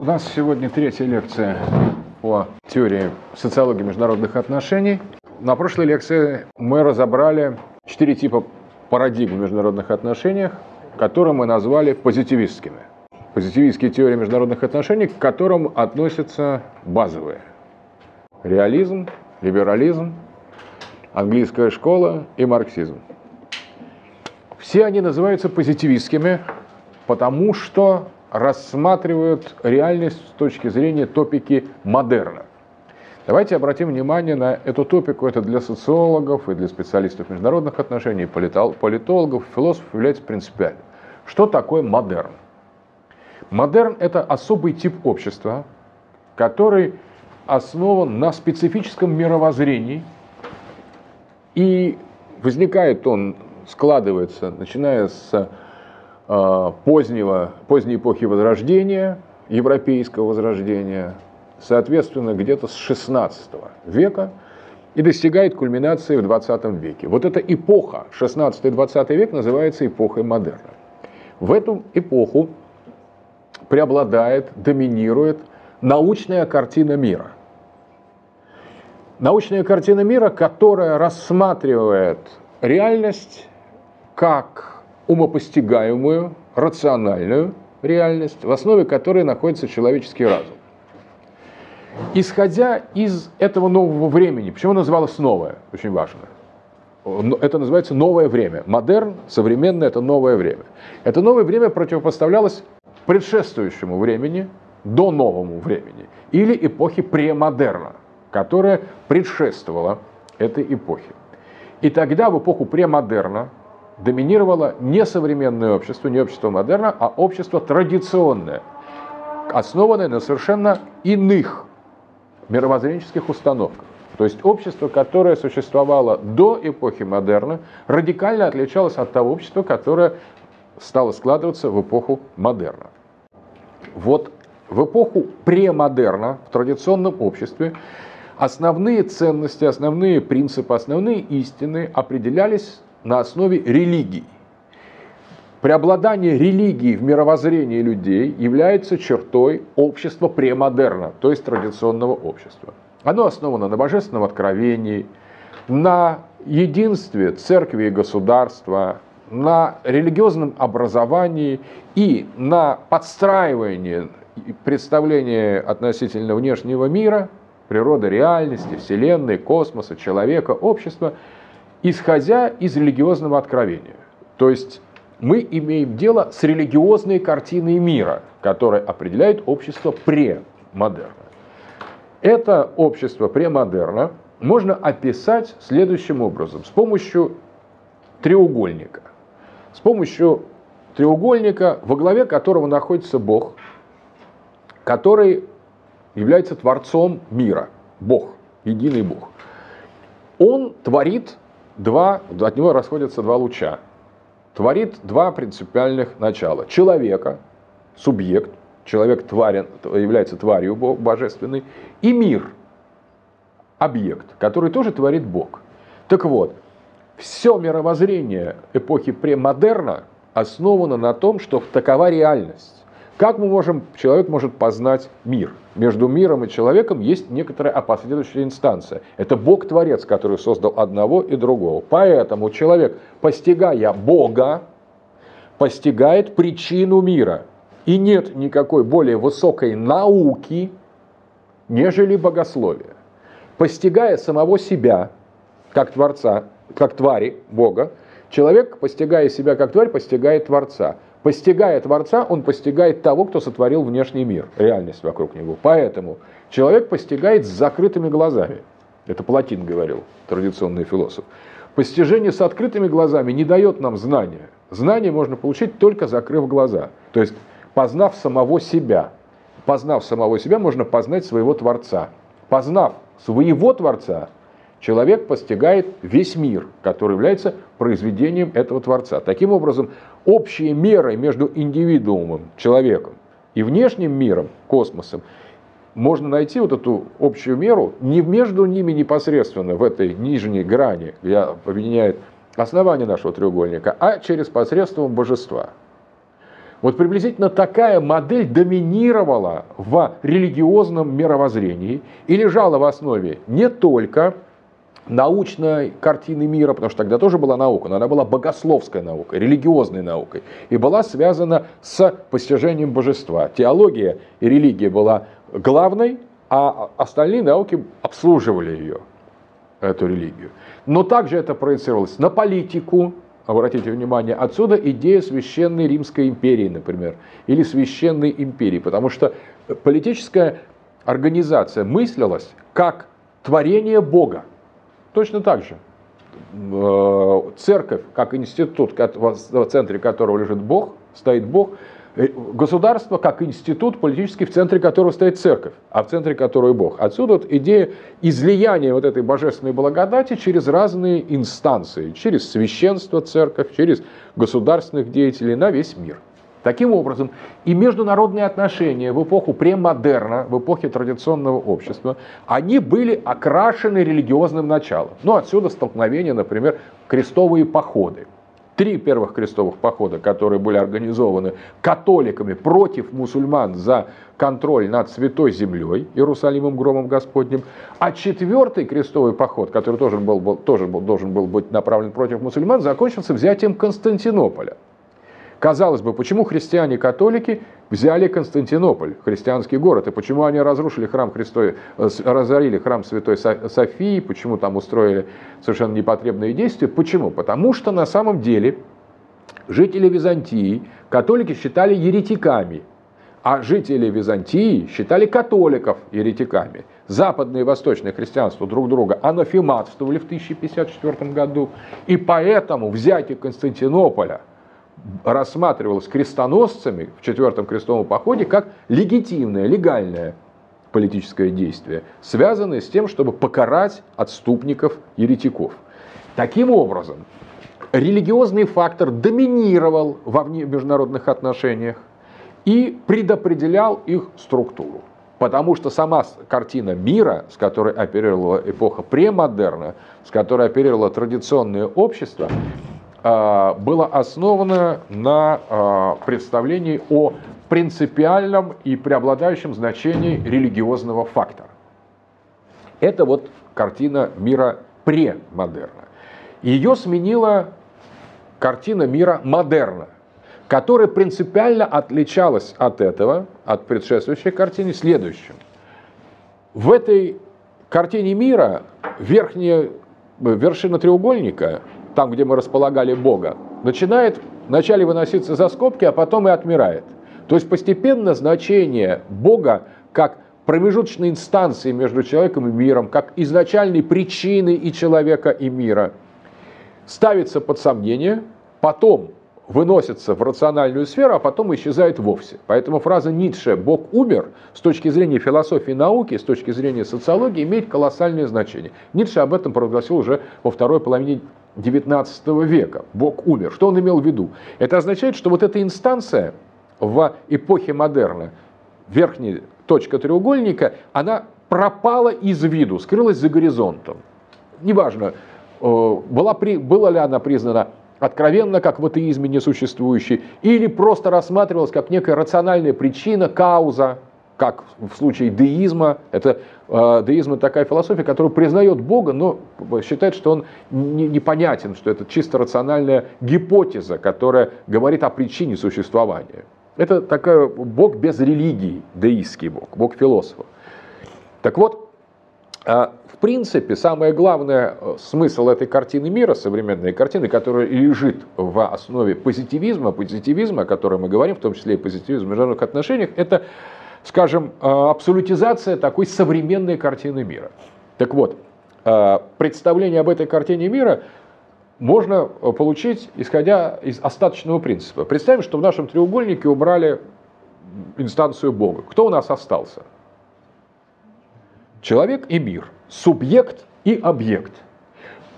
У нас сегодня третья лекция по теории социологии международных отношений. На прошлой лекции мы разобрали четыре типа парадигм в международных отношениях, которые мы назвали позитивистскими. Позитивистские теории международных отношений, к которым относятся базовые. Реализм, либерализм, английская школа и марксизм. Все они называются позитивистскими, потому что рассматривают реальность с точки зрения топики модерна. Давайте обратим внимание на эту топику. Это для социологов и для специалистов международных отношений, политологов, философов является принципиальным. Что такое модерн? Модерн – это особый тип общества, который основан на специфическом мировоззрении, и возникает он, складывается, начиная с позднего, поздней эпохи Возрождения, европейского Возрождения, соответственно, где-то с 16 века и достигает кульминации в 20 веке. Вот эта эпоха, 16-20 век, называется эпохой модерна. В эту эпоху преобладает, доминирует научная картина мира. Научная картина мира, которая рассматривает реальность как умопостигаемую, рациональную реальность, в основе которой находится человеческий разум. Исходя из этого нового времени, почему называлось новое, очень важно, это называется новое время. Модерн, современное – это новое время. Это новое время противопоставлялось предшествующему времени, до новому времени, или эпохи премодерна, которая предшествовала этой эпохе. И тогда, в эпоху премодерна, доминировало не современное общество, не общество модерна, а общество традиционное, основанное на совершенно иных мировоззренческих установках. То есть общество, которое существовало до эпохи модерна, радикально отличалось от того общества, которое стало складываться в эпоху модерна. Вот в эпоху премодерна, в традиционном обществе, основные ценности, основные принципы, основные истины определялись на основе религий. Преобладание религии в мировоззрении людей является чертой общества премодерна, то есть традиционного общества. Оно основано на божественном откровении, на единстве церкви и государства, на религиозном образовании и на подстраивании представления относительно внешнего мира, природы реальности, Вселенной, космоса, человека, общества, исходя из религиозного откровения. То есть мы имеем дело с религиозной картиной мира, которая определяет общество премодерна. Это общество премодерна можно описать следующим образом, с помощью треугольника. С помощью треугольника, во главе которого находится Бог, который является творцом мира, Бог, единый Бог. Он творит два, от него расходятся два луча творит два принципиальных начала. Человека, субъект, человек тварен, является тварью божественной, и мир, объект, который тоже творит Бог. Так вот, все мировоззрение эпохи премодерна основано на том, что такова реальность. Как мы можем, человек может познать мир? Между миром и человеком есть некоторая опосредующая инстанция. Это Бог-творец, который создал одного и другого. Поэтому человек, постигая Бога, постигает причину мира. И нет никакой более высокой науки, нежели богословие. Постигая самого себя, как Творца, как твари Бога, человек, постигая себя как тварь, постигает Творца. Постигая Творца, он постигает того, кто сотворил внешний мир, реальность вокруг него. Поэтому человек постигает с закрытыми глазами. Это Платин говорил, традиционный философ. Постижение с открытыми глазами не дает нам знания. Знание можно получить только закрыв глаза. То есть познав самого себя. Познав самого себя, можно познать своего Творца. Познав своего Творца, человек постигает весь мир, который является произведением этого Творца. Таким образом, общие меры между индивидуумом, человеком, и внешним миром, космосом, можно найти вот эту общую меру не между ними непосредственно в этой нижней грани, где объединяет основание нашего треугольника, а через посредством божества. Вот приблизительно такая модель доминировала в религиозном мировоззрении и лежала в основе не только научной картины мира, потому что тогда тоже была наука, но она была богословской наукой, религиозной наукой, и была связана с постижением божества. Теология и религия была главной, а остальные науки обслуживали ее, эту религию. Но также это проецировалось на политику, обратите внимание, отсюда идея священной Римской империи, например, или священной империи, потому что политическая организация мыслилась как творение Бога. Точно так же. Э, церковь, как институт, в центре которого лежит Бог, стоит Бог, э, государство как институт политический, в центре которого стоит церковь, а в центре которой Бог. Отсюда вот идея излияния вот этой божественной благодати через разные инстанции, через священство церковь, через государственных деятелей на весь мир. Таким образом, и международные отношения в эпоху премодерна, в эпохе традиционного общества, они были окрашены религиозным началом. Ну, отсюда столкновение, например, крестовые походы. Три первых крестовых похода, которые были организованы католиками против мусульман за контроль над Святой Землей, Иерусалимом, громом Господним. А четвертый крестовый поход, который тоже, был, тоже был, должен был быть направлен против мусульман, закончился взятием Константинополя. Казалось бы, почему христиане-католики взяли Константинополь, христианский город, и почему они разрушили храм Христовый, э, разорили храм Святой Софии, почему там устроили совершенно непотребные действия? Почему? Потому что на самом деле жители Византии католики считали еретиками, а жители Византии считали католиков еретиками. Западное и восточное христианство друг друга анафематствовали в 1054 году, и поэтому взятие Константинополя – рассматривалось крестоносцами в четвертом крестовом походе как легитимное, легальное политическое действие, связанное с тем, чтобы покарать отступников, еретиков. Таким образом, религиозный фактор доминировал во международных отношениях и предопределял их структуру. Потому что сама картина мира, с которой оперировала эпоха премодерна, с которой оперировало традиционное общество, было основано на а, представлении о принципиальном и преобладающем значении религиозного фактора. Это вот картина мира премодерна. Ее сменила картина мира модерна, которая принципиально отличалась от этого, от предшествующей картины, следующим. В этой картине мира верхняя вершина треугольника там, где мы располагали Бога, начинает вначале выноситься за скобки, а потом и отмирает. То есть постепенно значение Бога как промежуточной инстанции между человеком и миром, как изначальной причины и человека, и мира, ставится под сомнение, потом выносится в рациональную сферу, а потом исчезает вовсе. Поэтому фраза Ницше «Бог умер» с точки зрения философии науки, с точки зрения социологии имеет колоссальное значение. Ницше об этом провозгласил уже во второй половине XIX века. Бог умер. Что он имел в виду? Это означает, что вот эта инстанция в эпохе модерна, верхняя точка треугольника, она пропала из виду, скрылась за горизонтом. Неважно, э, была, была ли она признана откровенно как в атеизме несуществующей, или просто рассматривалась как некая рациональная причина, кауза, как в случае деизма. Это деизм это такая философия, которая признает Бога, но считает, что он не, непонятен, что это чисто рациональная гипотеза, которая говорит о причине существования. Это такой Бог без религии, деистский Бог, Бог философов. Так вот, э, в принципе, самое главное э, смысл этой картины мира, современной картины, которая лежит в основе позитивизма, позитивизма, о котором мы говорим, в том числе и позитивизм в международных отношениях, это скажем, э, абсолютизация такой современной картины мира. Так вот, э, представление об этой картине мира можно э, получить, исходя из остаточного принципа. Представим, что в нашем треугольнике убрали инстанцию Бога. Кто у нас остался? Человек и мир, субъект и объект.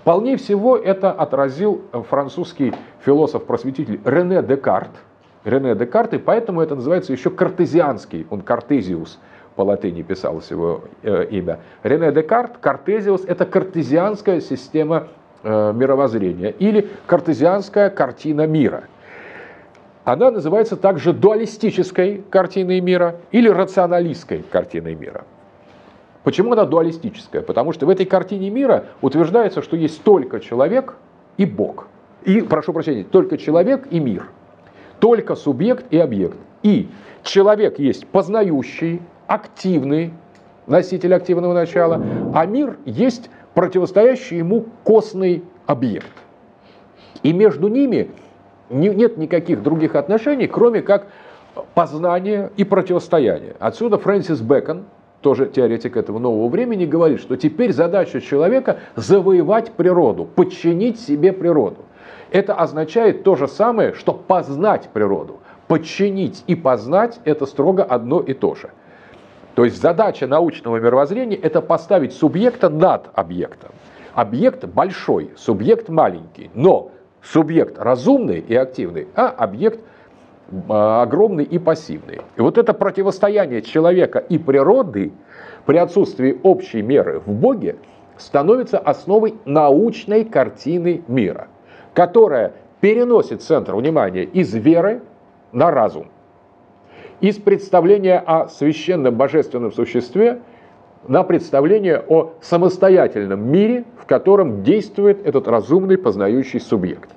Вполне всего это отразил французский философ-просветитель Рене Декарт – Рене Декарт, и поэтому это называется еще картезианский, он картезиус, по латыни писалось его э, имя. Рене Декарт, картезиус, это картезианская система э, мировоззрения или картезианская картина мира. она называется также дуалистической картиной мира или рационалистской картиной мира. Почему она дуалистическая? Потому что в этой картине мира утверждается, что есть только человек и Бог. И, прошу прощения, только человек и мир. Только субъект и объект. И человек есть познающий, активный, носитель активного начала, а мир есть противостоящий ему костный объект. И между ними нет никаких других отношений, кроме как познания и противостояния. Отсюда Фрэнсис Бэкон, тоже теоретик этого нового времени, говорит, что теперь задача человека завоевать природу, подчинить себе природу. Это означает то же самое, что познать природу. Подчинить и познать – это строго одно и то же. То есть задача научного мировоззрения – это поставить субъекта над объектом. Объект большой, субъект маленький, но субъект разумный и активный, а объект а, огромный и пассивный. И вот это противостояние человека и природы при отсутствии общей меры в Боге становится основой научной картины мира, которая переносит центр внимания из веры на разум, из представления о священном божественном существе на представление о самостоятельном мире, в котором действует этот разумный познающий субъект.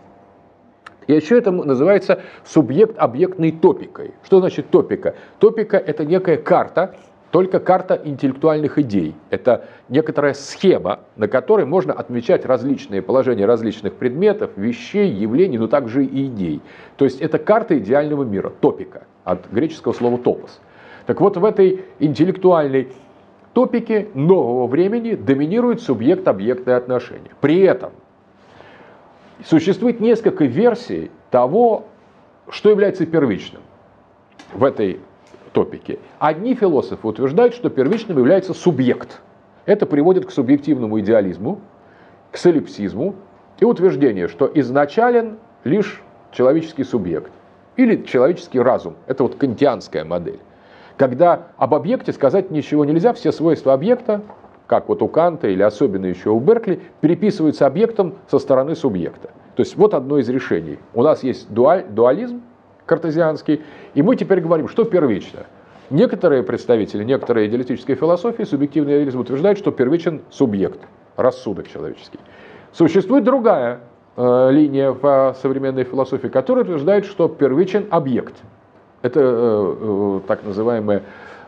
И еще это называется субъект-объектной топикой. Что значит топика? Топика – это некая карта, только карта интеллектуальных идей. Это некоторая схема, на которой можно отмечать различные положения различных предметов, вещей, явлений, но также и идей. То есть это карта идеального мира, топика, от греческого слова топос. Так вот, в этой интеллектуальной топике нового времени доминирует субъект-объектное отношение. При этом Существует несколько версий того, что является первичным в этой топике. Одни философы утверждают, что первичным является субъект. Это приводит к субъективному идеализму, к солипсизму и утверждение, что изначален лишь человеческий субъект или человеческий разум. Это вот кантианская модель. Когда об объекте сказать ничего нельзя, все свойства объекта как вот у Канта или особенно еще у Беркли, переписываются объектом со стороны субъекта. То есть вот одно из решений. У нас есть дуаль, дуализм картезианский, и мы теперь говорим, что первично. Некоторые представители, некоторые идеалистические философии, субъективный идеализм утверждают, что первичен субъект, рассудок человеческий. Существует другая э, линия в современной философии, которая утверждает, что первичен объект. Это э, э, так называемая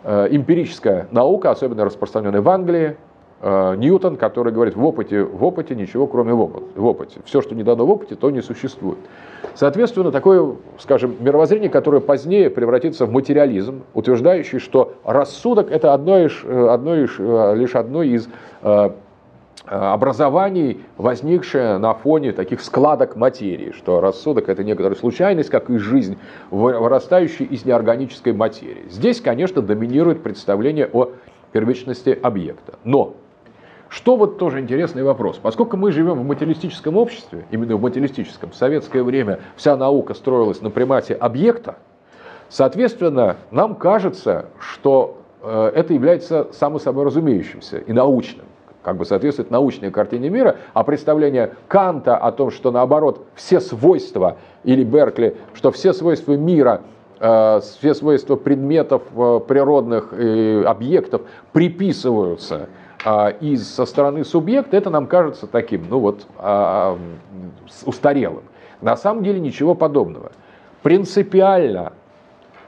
э, эмпирическая наука, особенно распространенная в Англии, Э, Ньютон, который говорит, в опыте, в опыте ничего, кроме в опыте, в опыте. Все, что не дано в опыте, то не существует. Соответственно, такое, скажем, мировоззрение, которое позднее превратится в материализм, утверждающий, что рассудок – это одно из, э, одно из, э, лишь одно из образований, возникшее на фоне таких складок материи, что рассудок – это некоторая случайность, как и жизнь, вырастающая из неорганической материи. Здесь, конечно, доминирует представление о первичности объекта. Но что вот тоже интересный вопрос. Поскольку мы живем в материалистическом обществе, именно в материалистическом, в советское время вся наука строилась на примате объекта, соответственно, нам кажется, что э, это является само собой разумеющимся и научным как бы соответствует научной картине мира, а представление Канта о том, что наоборот все свойства, или Беркли, что все свойства мира, э, все свойства предметов э, природных объектов приписываются а, из со стороны субъекта, это нам кажется таким, ну вот, а, устарелым. На самом деле ничего подобного. Принципиально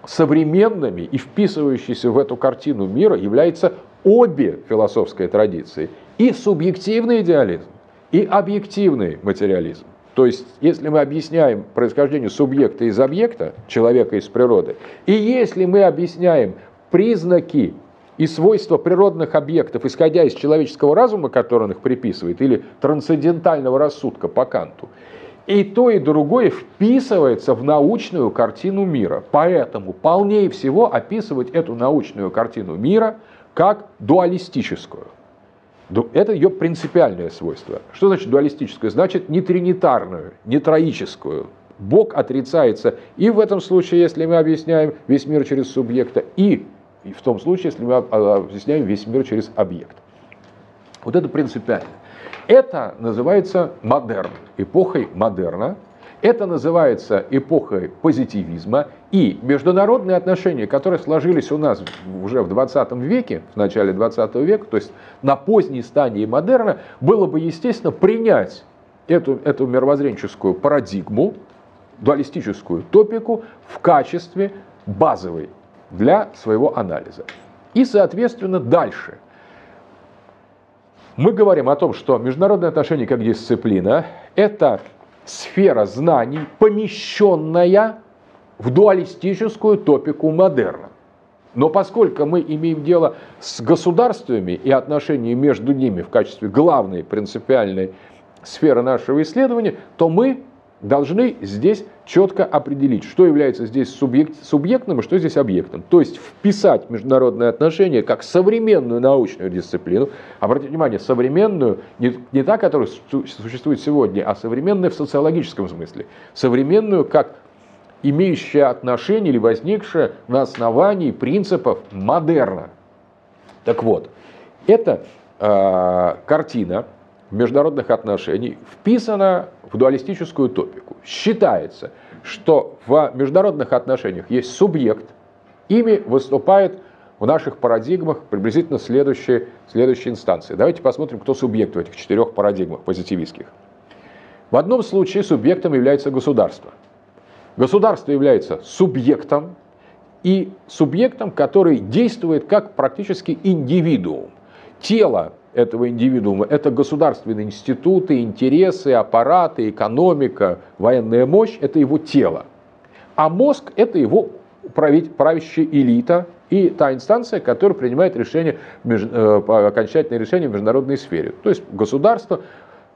современными и вписывающиеся в эту картину мира являются обе философские традиции. И субъективный идеализм, и объективный материализм. То есть, если мы объясняем происхождение субъекта из объекта, человека из природы, и если мы объясняем признаки и свойства природных объектов, исходя из человеческого разума, который он их приписывает, или трансцендентального рассудка по Канту, и то, и другое вписывается в научную картину мира. Поэтому полнее всего описывать эту научную картину мира как дуалистическую. Это ее принципиальное свойство. Что значит дуалистическое? Значит не тринитарную, не троическую. Бог отрицается и в этом случае, если мы объясняем весь мир через субъекта, и и в том случае, если мы объясняем весь мир через объект. Вот это принципиально. Это называется модерн, эпохой модерна. Это называется эпохой позитивизма. И международные отношения, которые сложились у нас уже в 20 веке, в начале 20 века, то есть на поздней стадии модерна, было бы, естественно, принять эту, эту мировоззренческую парадигму, дуалистическую топику в качестве базовой для своего анализа. И, соответственно, дальше. Мы говорим о том, что международные отношения как дисциплина – это сфера знаний, помещенная в дуалистическую топику модерна. Но поскольку мы имеем дело с государствами и отношения между ними в качестве главной принципиальной сферы нашего исследования, то мы должны здесь четко определить, что является здесь субъект, субъектным и что здесь объектом. То есть вписать международные отношения как современную научную дисциплину. Обратите внимание, современную, не, не та, которая существует сегодня, а современную в социологическом смысле. Современную как имеющая отношение или возникшая на основании принципов модерна. Так вот, эта э, картина международных отношений вписана в дуалистическую топику. Считается, что в международных отношениях есть субъект, ими выступает в наших парадигмах приблизительно следующие, следующие инстанции. Давайте посмотрим, кто субъект в этих четырех парадигмах позитивистских. В одном случае субъектом является государство. Государство является субъектом и субъектом, который действует как практически индивидуум. Тело этого индивидуума. Это государственные институты, интересы, аппараты, экономика, военная мощь – это его тело. А мозг – это его правящая элита и та инстанция, которая принимает решение, э, окончательное решение в международной сфере. То есть государство,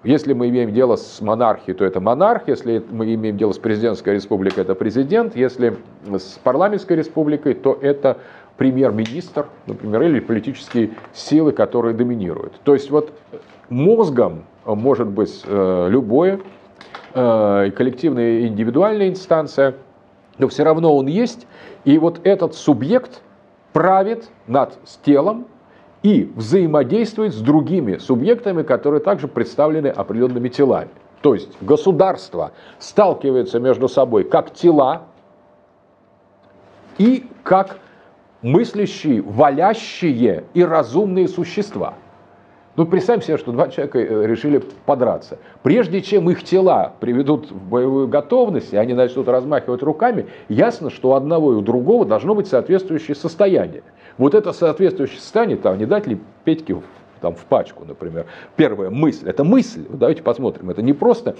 если мы имеем дело с монархией, то это монарх, если мы имеем дело с президентской республикой, это президент, если с парламентской республикой, то это премьер-министр, например, или политические силы, которые доминируют. То есть вот мозгом может быть э, любое, э, коллективная и индивидуальная инстанция, но все равно он есть, и вот этот субъект правит над телом и взаимодействует с другими субъектами, которые также представлены определенными телами. То есть государство сталкивается между собой как тела и как мыслящие, валящие и разумные существа. Ну, представим себе, что два человека э, решили подраться. Прежде чем их тела приведут в боевую готовность, и они начнут размахивать руками, ясно, что у одного и у другого должно быть соответствующее состояние. Вот это соответствующее состояние, там, не дать ли Петьке там, в пачку, например. Первая мысль, это мысль, давайте посмотрим, это не просто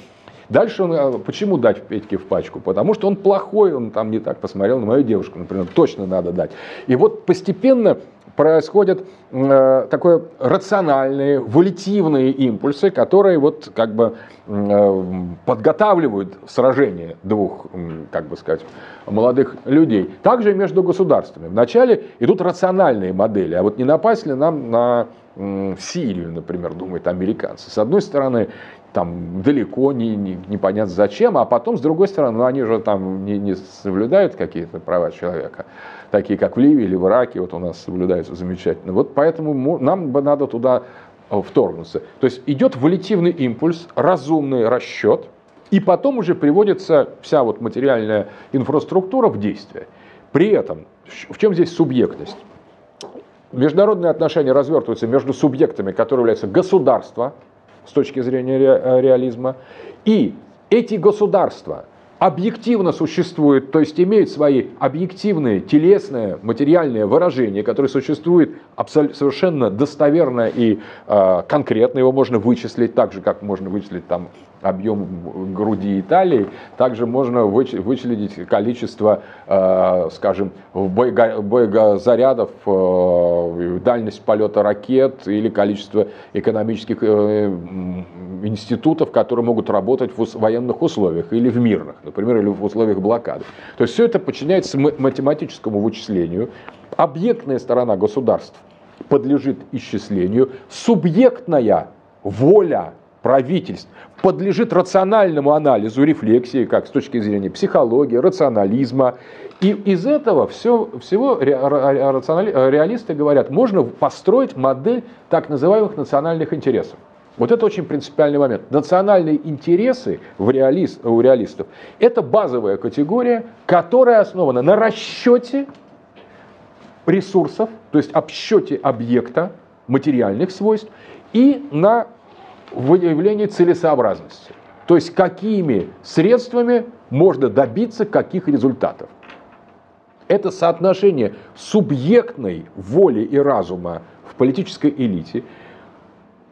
Дальше он, а, почему дать Петьке в пачку? Потому что он плохой, он там не так посмотрел на мою девушку, например, точно надо дать. И вот постепенно происходят э, такое рациональные, волитивные импульсы, которые вот как бы э, подготавливают сражение двух, как бы сказать, молодых людей. Также между государствами. Вначале идут рациональные модели, а вот не напасть ли нам на Сирию, например, думают американцы. С одной стороны, там далеко, не, не, непонятно зачем, а потом, с другой стороны, ну, они же там не, не соблюдают какие-то права человека, такие как в Ливии или в Ираке, вот у нас соблюдаются замечательно. Вот поэтому нам бы надо туда э, вторгнуться. То есть идет волитивный импульс, разумный расчет, и потом уже приводится вся вот материальная инфраструктура в действие. При этом, в чем здесь субъектность? Международные отношения развертываются между субъектами, которые являются государства, с точки зрения ре, реализма, и эти государства объективно существуют, то есть имеют свои объективные, телесные, материальные выражения, которые существуют совершенно достоверно и э, конкретно, его можно вычислить так же, как можно вычислить там объем груди Италии, также можно вычислить количество, э, скажем, боегозарядов, э, дальность полета ракет или количество экономических э, институтов, которые могут работать в военных условиях или в мирных, например, или в условиях блокады. То есть все это подчиняется математическому вычислению. Объектная сторона государств подлежит исчислению, субъектная воля правительств подлежит рациональному анализу, рефлексии, как с точки зрения психологии, рационализма. И из этого все, всего реалисты говорят, можно построить модель так называемых национальных интересов. Вот это очень принципиальный момент. Национальные интересы в реалист, у реалистов – это базовая категория, которая основана на расчете ресурсов, то есть обсчете объекта, материальных свойств, и на выявлении целесообразности. То есть какими средствами можно добиться каких результатов. Это соотношение субъектной воли и разума в политической элите,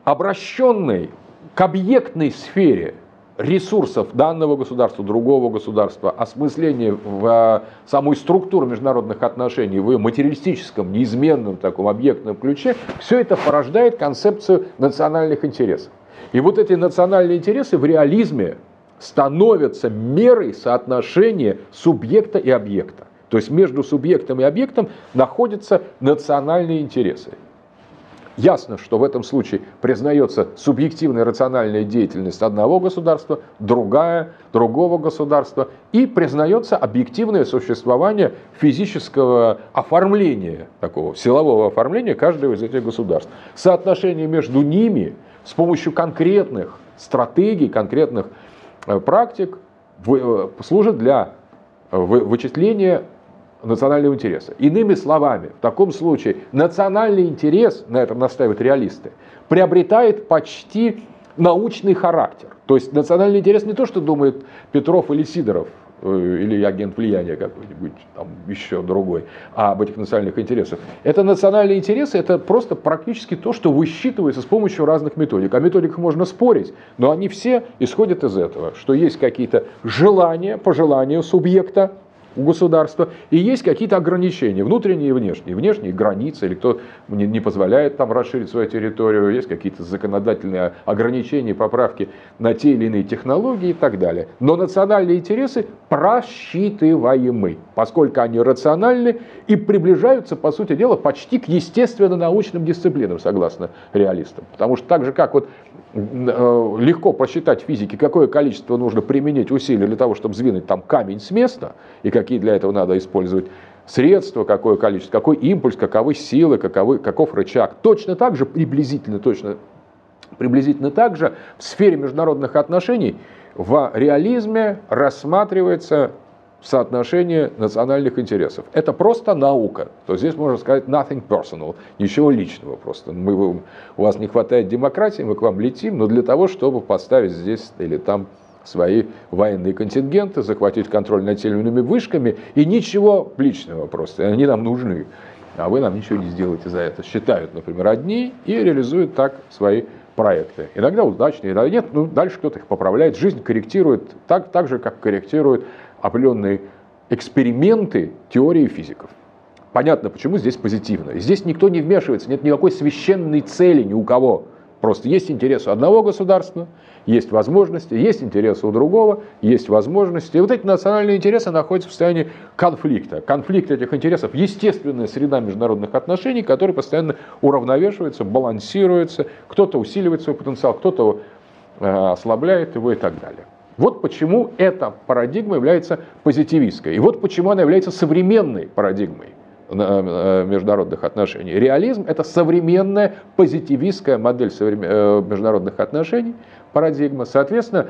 обращенной к объектной сфере ресурсов данного государства, другого государства, осмысление в а, самой структуру международных отношений в ее материалистическом, неизменном таком объектном ключе, все это порождает концепцию национальных интересов. И вот эти национальные интересы в реализме становятся мерой соотношения субъекта и объекта. То есть между субъектом и объектом находятся национальные интересы. Ясно, что в этом случае признается субъективная рациональная деятельность одного государства, другая, другого государства, и признается объективное существование физического оформления, такого силового оформления каждого из этих государств. Соотношение между ними с помощью конкретных стратегий, конкретных э, практик э, служит для э, вычисления национального интереса. Иными словами, в таком случае национальный интерес, на этом настаивают реалисты, приобретает почти научный характер. То есть национальный интерес не то, что думает Петров или Сидоров, или агент влияния какой-нибудь, там еще другой, а об этих национальных интересах. Это национальные интересы, это просто практически то, что высчитывается с помощью разных методик. О методиках можно спорить, но они все исходят из этого, что есть какие-то желания, пожелания субъекта, у государства, и есть какие-то ограничения, внутренние и внешние. Внешние границы, или кто не, не позволяет там расширить свою территорию, есть какие-то законодательные ограничения, поправки на те или иные технологии и так далее. Но национальные интересы просчитываемы, поскольку они рациональны и приближаются, по сути дела, почти к естественно-научным дисциплинам, согласно реалистам. Потому что так же, как вот Э, легко посчитать в физике, какое количество нужно применить усилий для того, чтобы сдвинуть там камень с места, и какие для этого надо использовать средства, какое количество, какой импульс, каковы силы, каковы, каков рычаг. Точно так же, приблизительно, точно, приблизительно так же в сфере международных отношений в реализме рассматривается соотношение национальных интересов. Это просто наука. То здесь можно сказать nothing personal, ничего личного просто. Мы, у вас не хватает демократии, мы к вам летим, но для того, чтобы поставить здесь или там свои военные контингенты, захватить контроль над теми вышками, и ничего личного просто, они нам нужны. А вы нам ничего не сделаете за это. Считают, например, одни и реализуют так свои проекты. Иногда удачные, иногда нет, ну дальше кто-то их поправляет. Жизнь корректирует так, так же, как корректирует определенные эксперименты теории физиков. Понятно, почему здесь позитивно. Здесь никто не вмешивается, нет никакой священной цели ни у кого. Просто есть интересы одного государства, есть возможности, есть интересы у другого, есть возможности. И вот эти национальные интересы находятся в состоянии конфликта. Конфликт этих интересов – естественная среда международных отношений, которая постоянно уравновешивается, балансируется. Кто-то усиливает свой потенциал, кто-то э, ослабляет его и так далее. Вот почему эта парадигма является позитивистской. И вот почему она является современной парадигмой э, международных отношений. Реализм – это современная позитивистская модель э, международных отношений, парадигма. Соответственно,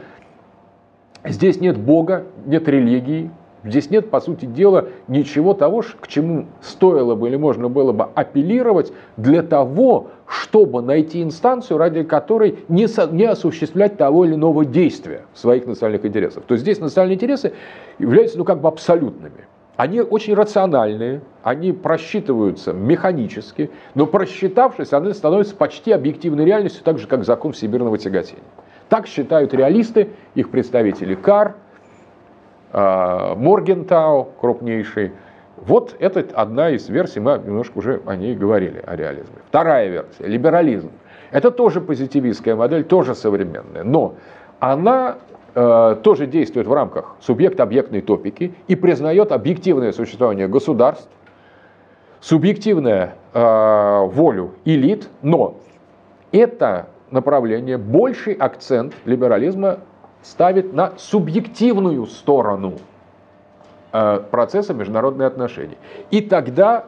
здесь нет Бога, нет религии, Здесь нет, по сути дела, ничего того, к чему стоило бы или можно было бы апеллировать для того, чтобы найти инстанцию, ради которой не, со, не осуществлять того или иного действия своих национальных интересов. То есть здесь национальные интересы являются ну, как бы абсолютными. Они очень рациональные, они просчитываются механически, но просчитавшись, они становятся почти объективной реальностью, так же, как закон всемирного тяготения. Так считают реалисты, их представители КАР, а, Моргентау крупнейший. Вот это одна из версий, мы немножко уже о ней говорили, о реализме. Вторая версия, либерализм. Это тоже позитивистская модель, тоже современная, но она э, тоже действует в рамках субъект-объектной топики и признает объективное существование государств, субъективную э, волю элит, но это направление, больший акцент либерализма ставит на субъективную сторону э, процесса международных отношений. И тогда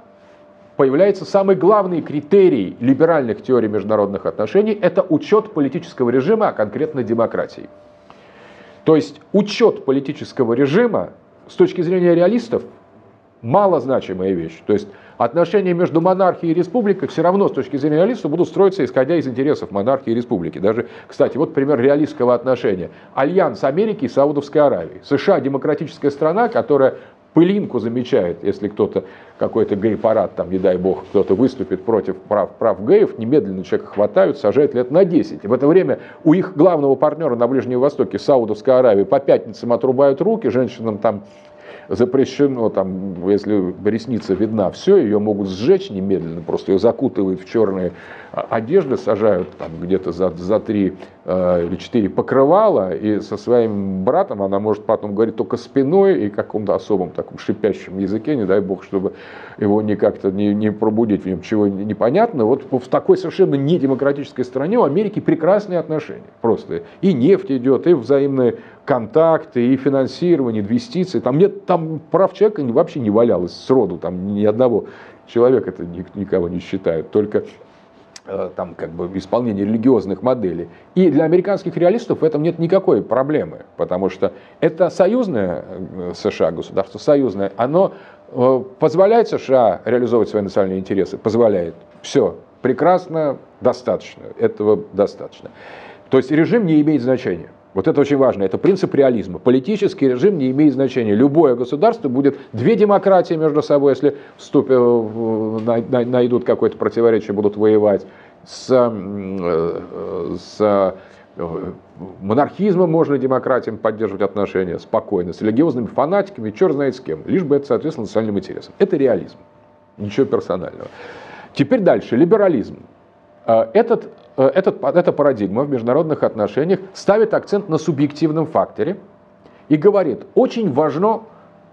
появляется самый главный критерий либеральных теорий международных отношений – это учет политического режима, а конкретно демократии. То есть учет политического режима с точки зрения реалистов малозначимая вещь. То есть отношения между монархией и республикой все равно с точки зрения реалистов будут строиться исходя из интересов монархии и республики. Даже, кстати, вот пример реалистского отношения. Альянс Америки и Саудовской Аравии. США демократическая страна, которая пылинку замечает, если кто-то, какой-то гей-парад, там, не дай бог, кто-то выступит против прав, прав геев, немедленно человека хватают, сажают лет на 10. И в это время у их главного партнера на Ближнем Востоке, Саудовской Аравии, по пятницам отрубают руки, женщинам там запрещено, там, если ресница видна, все, ее могут сжечь немедленно, просто ее закутывают в черные а, одежды, сажают там где-то за, за три э, или четыре покрывала, и со своим братом она может потом говорить только спиной и каком-то особом таком шипящем языке, не дай бог, чтобы его не как-то не, не пробудить в нем чего непонятно. Вот в такой совершенно недемократической стране у Америки прекрасные отношения просто. И нефть идет, и взаимные контакты, и финансирование, инвестиции. Там нет, там прав человека вообще не валялось сроду, там ни одного человека это никого не считают, только э, там как бы исполнение религиозных моделей. И для американских реалистов в этом нет никакой проблемы, потому что это союзное э, США государство, союзное, оно э, позволяет США реализовывать свои национальные интересы, позволяет. Все, прекрасно, достаточно, этого достаточно. То есть режим не имеет значения. Вот это очень важно. Это принцип реализма. Политический режим не имеет значения. Любое государство будет две демократии между собой, если вступят, найдут какое-то противоречие, будут воевать с, э, с э, монархизмом можно демократиям поддерживать отношения спокойно, с религиозными фанатиками, черт знает с кем, лишь бы это соответствовало национальным интересам. Это реализм, ничего персонального. Теперь дальше, либерализм. Э, этот Э, этот, эта парадигма в международных отношениях ставит акцент на субъективном факторе и говорит, очень важно,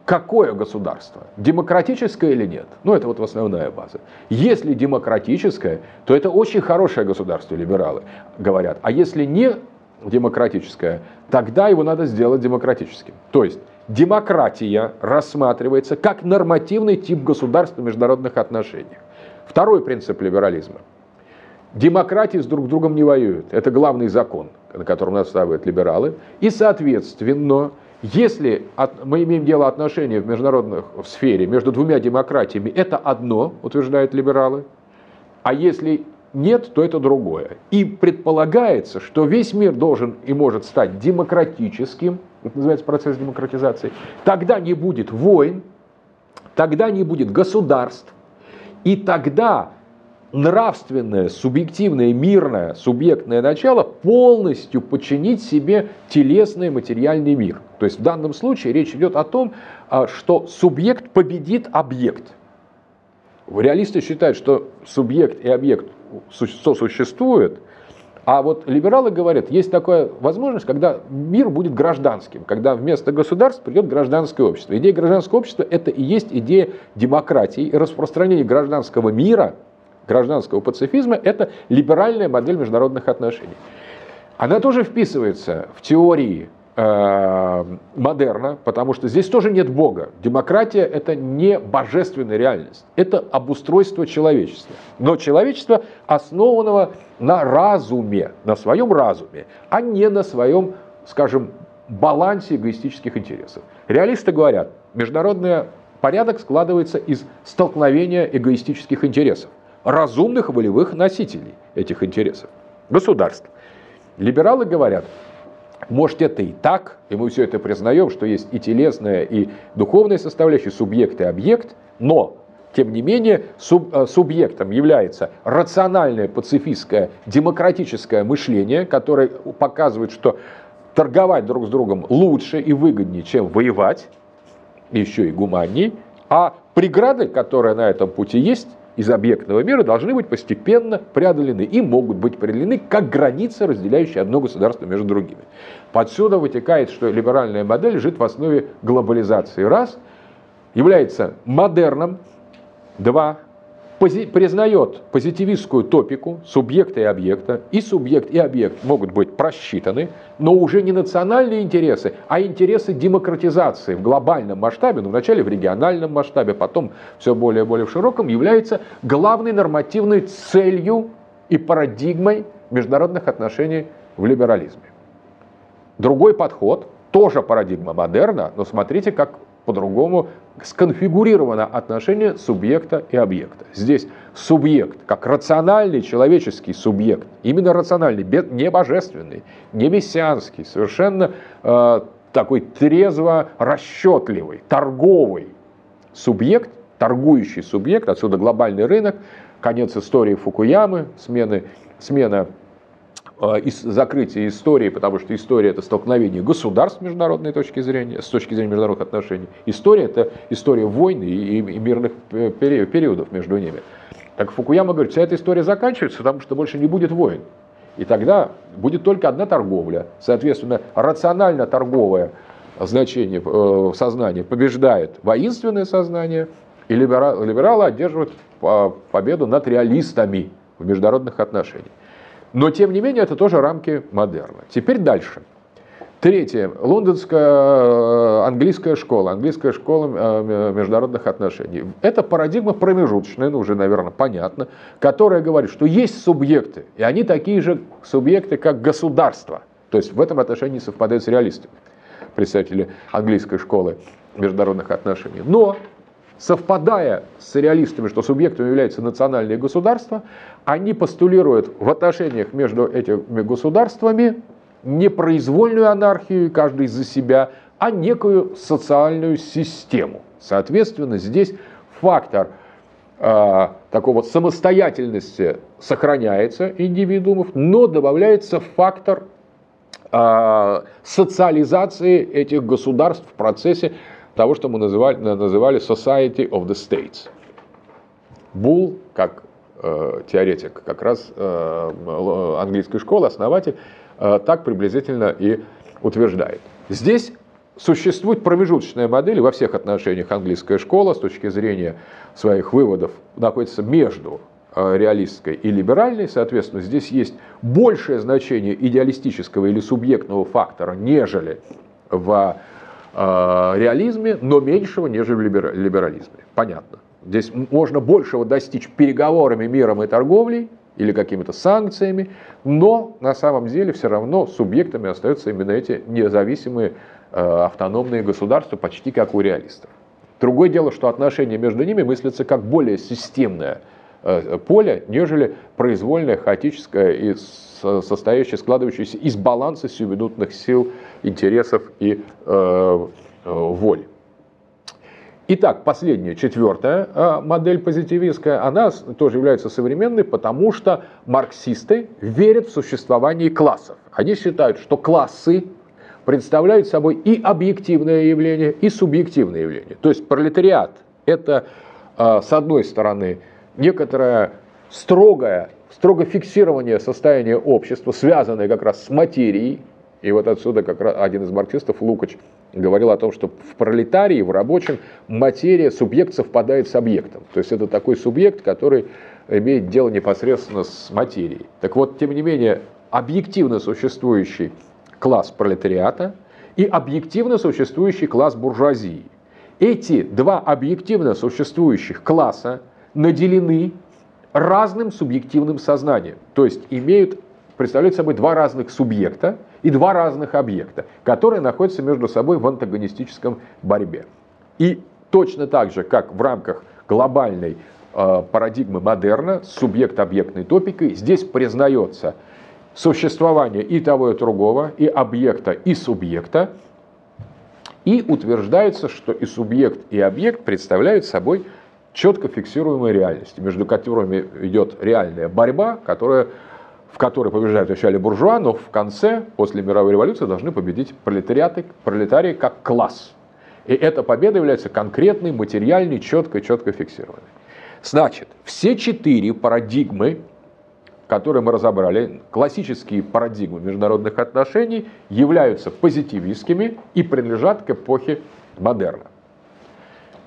какое государство, демократическое или нет. Ну, это вот основная база. Если демократическое, то это очень хорошее государство, либералы говорят. А если не демократическое, тогда его надо сделать демократическим. То есть демократия рассматривается как нормативный тип государства в международных отношениях. Второй принцип либерализма – Демократии с друг другом не воюют. Это главный закон, на котором настаивают либералы. И, соответственно, если от, мы имеем дело отношения в международных в сфере между двумя демократиями, это одно, утверждают либералы. А если нет, то это другое. И предполагается, что весь мир должен и может стать демократическим, это называется процесс демократизации, тогда не будет войн, тогда не будет государств, и тогда нравственное, субъективное, мирное, субъектное начало полностью подчинить себе телесный материальный мир. То есть в данном случае речь идет о том, а, что субъект победит объект. Реалисты считают, что субъект и объект сосуществуют, а вот либералы говорят, есть такая возможность, когда мир будет гражданским, когда вместо государств придет гражданское общество. Идея гражданского общества – это и есть идея демократии распространения гражданского мира – гражданского пацифизма – это либеральная модель международных отношений. Она тоже вписывается в теории э, модерна, потому что здесь тоже нет Бога. Демократия – это не божественная реальность, это обустройство человечества. Но человечество основанного на разуме, на своем разуме, а не на своем, скажем, балансе эгоистических интересов. Реалисты говорят, международный порядок складывается из столкновения эгоистических интересов разумных волевых носителей этих интересов, государств. Либералы говорят, может это и так, и мы все это признаем, что есть и телесная, и духовная составляющая, субъект и объект, но тем не менее, суб, э, субъектом является рациональное пацифистское демократическое мышление, которое показывает, что торговать друг с другом лучше и выгоднее, чем воевать, еще и гуманней, а преграды, которые на этом пути есть, из объектного мира должны быть постепенно преодолены и могут быть преодолены как границы, разделяющие одно государство между другими. Подсюда вытекает, что либеральная модель лежит в основе глобализации. Раз, является модерном. Два, пози- признает позитивистскую топику субъекта и объекта, и субъект и объект могут быть просчитаны, но уже не национальные интересы, а интересы демократизации в глобальном масштабе, ну, вначале в региональном масштабе, потом все более и более в широком, является главной нормативной целью и парадигмой международных отношений в либерализме. Другой подход, тоже парадигма модерна, но смотрите, как по-другому сконфигурировано отношение субъекта и объекта. Здесь субъект, как рациональный человеческий субъект, именно рациональный, не божественный, не мессианский, совершенно э, такой трезво расчетливый, торговый субъект, торгующий субъект, отсюда глобальный рынок, конец истории Фукуямы, смены, смена Э, закрытие истории, потому что история это столкновение государств с международной точки зрения, с точки зрения международных отношений. История это история войны и, мирных периодов между ними. Так Фукуяма говорит, вся эта история заканчивается, потому что больше не будет войн. И тогда будет только одна торговля. Соответственно, рационально торговое значение э, сознания побеждает воинственное сознание, и либералы, либералы одерживают победу над реалистами в международных отношениях. Но, тем не менее, это тоже рамки модерна. Теперь дальше. Третье. Лондонская э, английская школа, английская школа э, международных отношений. Это парадигма промежуточная, ну уже, наверное, понятно, которая говорит, что есть субъекты, и они такие же субъекты, как государство. То есть в этом отношении совпадают с реалистами, представители английской школы международных отношений. Но совпадая с реалистами, что субъектом является национальное государство, они постулируют в отношениях между этими государствами не произвольную анархию, каждый за себя, а некую социальную систему. Соответственно, здесь фактор э, такого самостоятельности сохраняется индивидуумов, но добавляется фактор э, социализации этих государств в процессе того, что мы называли, называли Society of the States. Бул, как э, теоретик как раз э, английской школы, основатель, э, так приблизительно и утверждает. Здесь существует промежуточная модель, во всех отношениях английская школа с точки зрения своих выводов находится между э, реалистской и либеральной, соответственно, здесь есть большее значение идеалистического или субъектного фактора, нежели в Э, реализме, но меньшего, нежели в либерализме. Понятно. Здесь можно большего достичь переговорами, миром и торговлей или какими-то санкциями, но на самом деле все равно субъектами остаются именно эти независимые э, автономные государства, почти как у реалистов. Другое дело, что отношения между ними мыслятся как более системное э, поле, нежели произвольное, хаотическое и состоящее, складывающееся из баланса сиюминутных сил интересов и э, э, воли. Итак, последняя, четвертая э, модель позитивистская, она тоже является современной, потому что марксисты верят в существование классов. Они считают, что классы представляют собой и объективное явление, и субъективное явление. То есть пролетариат – это, э, с одной стороны, некоторое строгое, строго фиксирование состояния общества, связанное как раз с материей, и вот отсюда как раз один из марксистов, Лукач, говорил о том, что в пролетарии, в рабочем, материя, субъект совпадает с объектом. То есть это такой субъект, который имеет дело непосредственно с материей. Так вот, тем не менее, объективно существующий класс пролетариата и объективно существующий класс буржуазии. Эти два объективно существующих класса наделены разным субъективным сознанием, то есть имеют, представляют собой два разных субъекта, и два разных объекта, которые находятся между собой в антагонистическом борьбе. И точно так же, как в рамках глобальной э, парадигмы модерна с субъект-объектной топикой, здесь признается существование и того, и другого, и объекта, и субъекта, и утверждается, что и субъект, и объект представляют собой четко фиксируемые реальности, между которыми идет реальная борьба, которая в которой побеждают вначале буржуа, но в конце, после мировой революции, должны победить пролетариаты, пролетарии как класс. И эта победа является конкретной, материальной, четко, четко фиксированной. Значит, все четыре парадигмы, которые мы разобрали, классические парадигмы международных отношений, являются позитивистскими и принадлежат к эпохе модерна.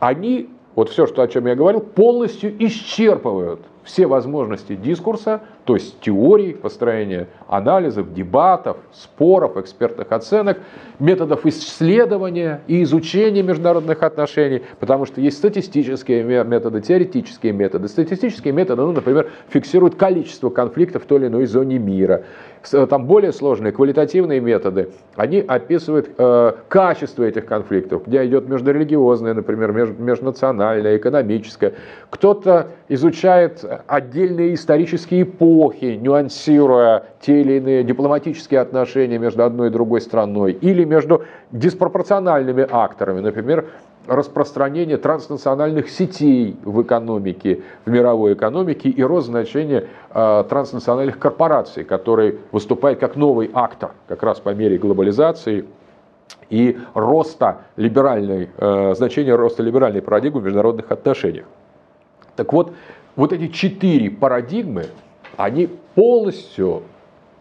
Они вот все, что, о чем я говорил, полностью исчерпывают все возможности дискурса, то есть теорий построения анализов, дебатов, споров, экспертных оценок, методов исследования и изучения международных отношений, потому что есть статистические методы, теоретические методы. Статистические методы, ну, например, фиксируют количество конфликтов в той или иной зоне мира. Там более сложные квалитативные методы, они описывают э, качество этих конфликтов, где идет междурелигиозное, например, межнациональное, экономическое. Кто-то изучает отдельные исторические эпохи, нюансируя те или иные дипломатические отношения между одной и другой страной, или между диспропорциональными акторами, например, распространение транснациональных сетей в экономике, в мировой экономике и рост значения э, транснациональных корпораций, которые выступают как новый актор как раз по мере глобализации и роста либеральной, э, значения роста либеральной парадигмы в международных отношениях. Так вот, вот эти четыре парадигмы, они полностью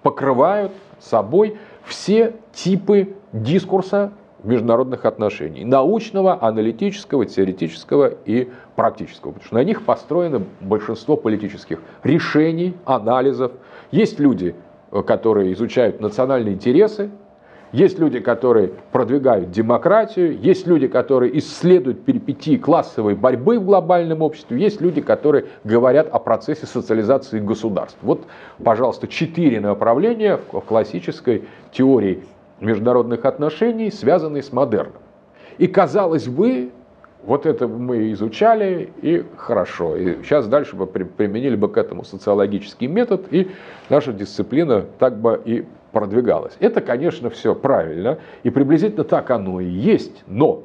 покрывают собой все типы дискурса международных отношений. Научного, аналитического, теоретического и практического. Потому что на них построено большинство политических решений, анализов. Есть люди, э, которые изучают национальные интересы, есть люди, которые продвигают демократию, есть люди, которые исследуют перипетии классовой борьбы в глобальном обществе, есть люди, которые говорят о процессе социализации государств. Вот, пожалуйста, четыре направления в классической теории международных отношений, связанные с модерном. И казалось бы, вот это мы изучали, и хорошо. И сейчас дальше бы применили бы к этому социологический метод, и наша дисциплина так бы и продвигалась. Это, конечно, все правильно, и приблизительно так оно и есть, но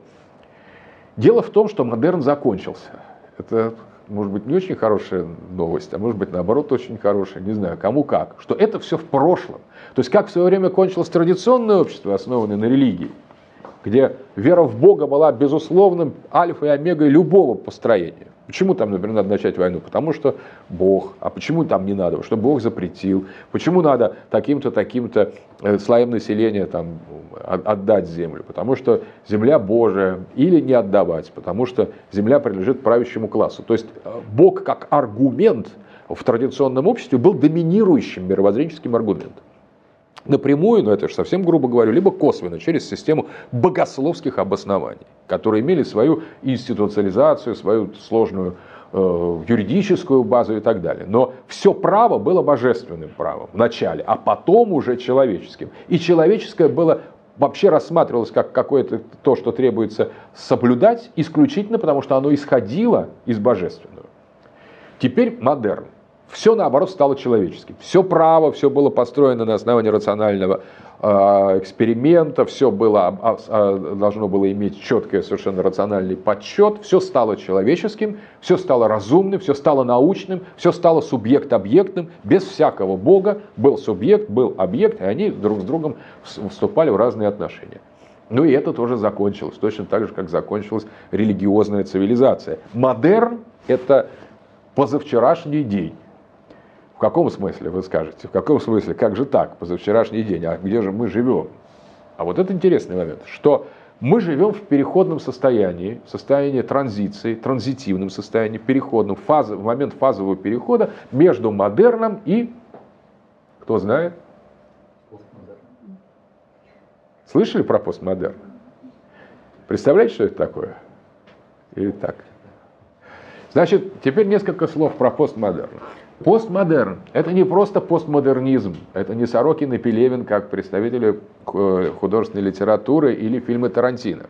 дело в том, что модерн закончился. Это может быть не очень хорошая новость, а может быть наоборот очень хорошая, не знаю, кому как, что это все в прошлом. То есть как в свое время кончилось традиционное общество, основанное на религии, где вера в Бога была безусловным альфа и омегой любого построения. Почему там, например, надо начать войну? Потому что Бог. А почему там не надо? Что Бог запретил. Почему надо таким-то, таким-то э, слоям населения там, отдать землю? Потому что земля Божия. Или не отдавать, потому что земля принадлежит правящему классу. То есть э, Бог как аргумент в традиционном обществе был доминирующим мировоззренческим аргументом напрямую, но это же совсем грубо говорю, либо косвенно, через систему богословских обоснований, которые имели свою институциализацию, свою сложную э, юридическую базу и так далее. Но все право было божественным правом в начале, а потом уже человеческим. И человеческое было вообще рассматривалось как какое-то то, что требуется соблюдать исключительно потому, что оно исходило из божественного. Теперь модерн все наоборот стало человеческим. Все право, все было построено на основании рационального э, эксперимента, все было, а, а, должно было иметь четкий совершенно рациональный подсчет, все стало человеческим, все стало разумным, все стало научным, все стало субъект-объектным, без всякого бога был субъект, был объект, и они друг с другом вступали в разные отношения. Ну и это тоже закончилось, точно так же, как закончилась религиозная цивилизация. Модерн – это позавчерашний день каком смысле, вы скажете? В каком смысле? Как же так? Позавчерашний день. А где же мы живем? А вот это интересный момент, что мы живем в переходном состоянии, в состоянии транзиции, транзитивном состоянии, переходном, фазы, в момент фазового перехода между модерном и, кто знает? Слышали про постмодерн? Представляете, что это такое? Или так? Значит, теперь несколько слов про постмодерн. Постмодерн – это не просто постмодернизм, это не Сорокин и Пелевин, как представители э, художественной литературы или фильмы Тарантино.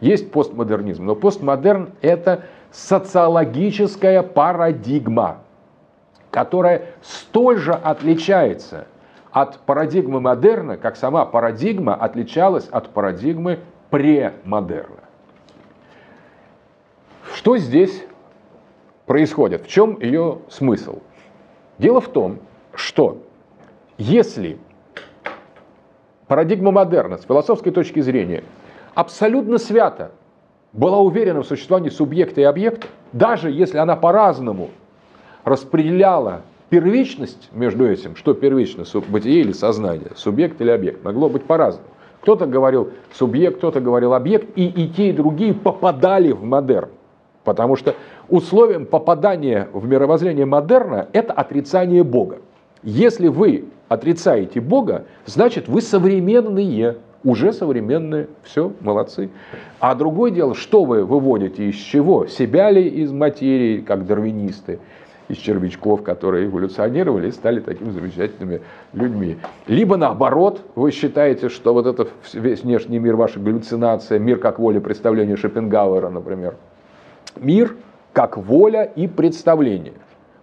Есть постмодернизм, но постмодерн – это социологическая парадигма, которая столь же отличается от парадигмы модерна, как сама парадигма отличалась от парадигмы премодерна. Что здесь происходит? В чем ее смысл? Дело в том, что если парадигма модерна с философской точки зрения абсолютно свято была уверена в существовании субъекта и объекта, даже если она по-разному распределяла первичность между этим, что первично, бытие или сознание, субъект или объект, могло быть по-разному. Кто-то говорил субъект, кто-то говорил объект, и и те, и другие попадали в модерн Потому что условием попадания в мировоззрение модерна – это отрицание Бога. Если вы отрицаете Бога, значит вы современные, уже современные, все, молодцы. А другое дело, что вы выводите из чего? Себя ли из материи, как дарвинисты, из червячков, которые эволюционировали и стали такими замечательными людьми. Либо наоборот, вы считаете, что вот это весь внешний мир, ваша галлюцинация, мир как воля представления Шопенгауэра, например. Мир как воля и представление.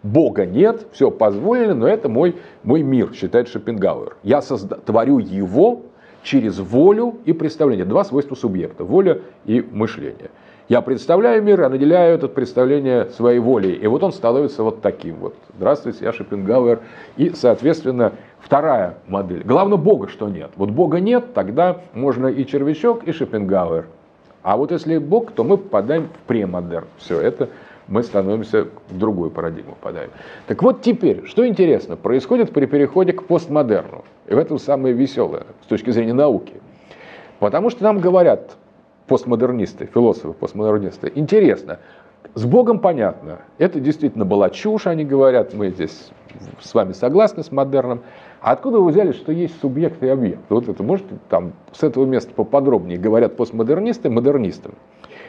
Бога нет, все позволено, но это мой, мой мир, считает Шопенгауэр. Я созда- творю его через волю и представление. Два свойства субъекта – воля и мышление. Я представляю мир, а наделяю это представление своей волей. И вот он становится вот таким вот. Здравствуйте, я Шопенгауэр. И, соответственно, вторая модель. Главное, Бога что нет. Вот Бога нет, тогда можно и червячок, и Шопенгауэр. А вот если Бог, то мы попадаем в премодерн. Все, это мы становимся в другую парадигму попадаем. Так вот теперь, что интересно, происходит при переходе к постмодерну. И в этом самое веселое с точки зрения науки. Потому что нам говорят, постмодернисты, философы постмодернисты. Интересно, с Богом понятно. Это действительно была чушь, они говорят, мы здесь с вами согласны с модерном. А откуда вы взяли, что есть субъект и объект? Вот это можете там с этого места поподробнее, говорят постмодернисты модернистам.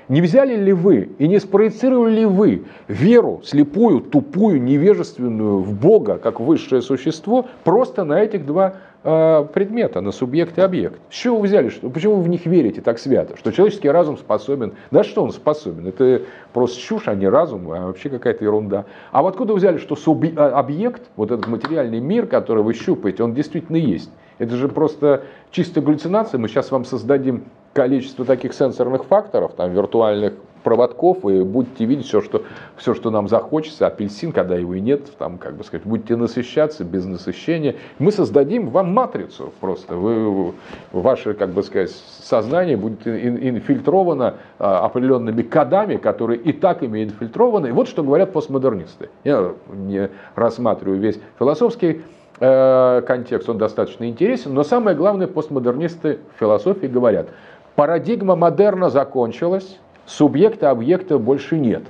Не взяли ли вы и не спроецировали ли вы веру слепую, тупую, невежественную в Бога, как высшее существо, просто на этих два предмета, на субъект и объект? С чего вы взяли? Что, почему вы в них верите так свято? Что человеческий разум способен? Да что он способен? Это просто чушь, а не разум, а вообще какая-то ерунда. А вот откуда вы взяли, что субъ... объект, вот этот материальный мир, который вы щупаете, он действительно есть? Это же просто чистая галлюцинация. Мы сейчас вам создадим количество таких сенсорных факторов, там, виртуальных проводков, и будете видеть все, что, все, что нам захочется, апельсин, когда его и нет, там, как бы сказать, будете насыщаться без насыщения. Мы создадим вам матрицу просто. Вы, ваше, как бы сказать, сознание будет инфильтровано а, определенными кодами, которые и так ими инфильтрованы. И вот что говорят постмодернисты. Я не рассматриваю весь философский э, контекст, он достаточно интересен, но самое главное, постмодернисты в философии говорят – Парадигма модерна закончилась, субъекта, объекта больше нет.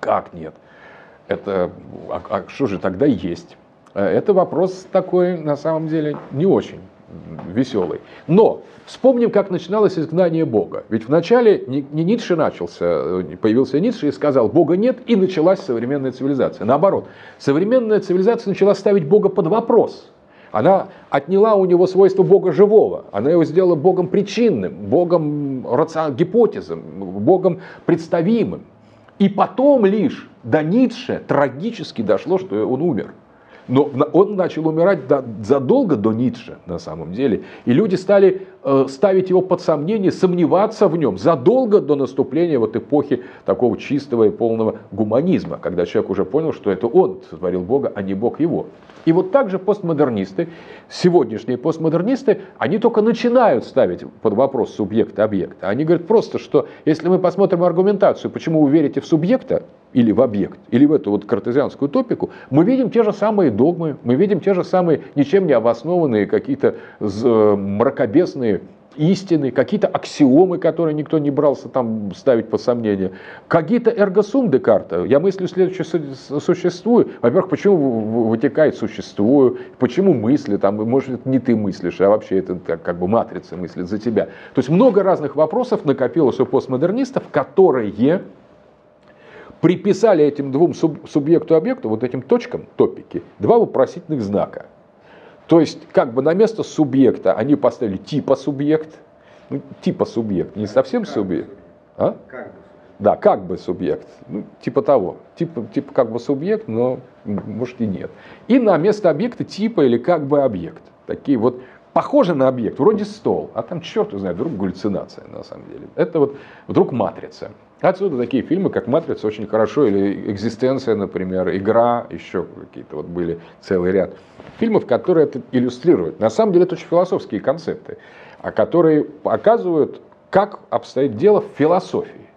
Как нет? Это, а, а что же тогда есть? Э, это вопрос такой, на самом деле, не очень веселый. Но вспомним, как начиналось изгнание Бога. Ведь вначале не, Ницше начался, э, появился Ницше и сказал, Бога нет, и началась современная цивилизация. Наоборот, современная цивилизация начала ставить Бога под вопрос. Она отняла у него свойство Бога живого. Она его сделала Богом причинным, Богом гипотезом, Богом представимым. И потом лишь до Ницше трагически дошло, что он умер. Но он начал умирать задолго до Ницше, на самом деле. И люди стали ставить его под сомнение, сомневаться в нем задолго до наступления вот эпохи такого чистого и полного гуманизма, когда человек уже понял, что это он сотворил Бога, а не Бог его. И вот так же постмодернисты, сегодняшние постмодернисты, они только начинают ставить под вопрос субъекта объекта. Они говорят просто, что если мы посмотрим аргументацию, почему вы верите в субъекта, или в объект, или в эту вот картезианскую топику, мы видим те же самые догмы, мы видим те же самые ничем не обоснованные какие-то э, мракобесные истины, какие-то аксиомы, которые никто не брался там ставить под сомнение, какие-то эргосум Декарта. Я мыслю следующее существую. Во-первых, почему вытекает существую, почему мысли, там, может, не ты мыслишь, а вообще это как бы матрица мыслит за тебя. То есть много разных вопросов накопилось у постмодернистов, которые приписали этим двум субъекту-объекту, вот этим точкам, топики, два вопросительных знака. То есть, как бы на место субъекта они поставили типа субъект, ну, типа субъект, не совсем как субъект. А? Как бы. Да, как бы субъект, ну, типа того, типа, типа как бы субъект, но может и нет. И на место объекта типа или как бы объект. Такие вот похожи на объект, вроде стол, а там черт знает, вдруг галлюцинация на самом деле. Это вот вдруг матрица. Отсюда такие фильмы, как «Матрица» очень хорошо, или «Экзистенция», например, «Игра», еще какие-то вот были целый ряд фильмов, которые это иллюстрируют. На самом деле это очень философские концепты, а которые показывают, как обстоит дело в философии.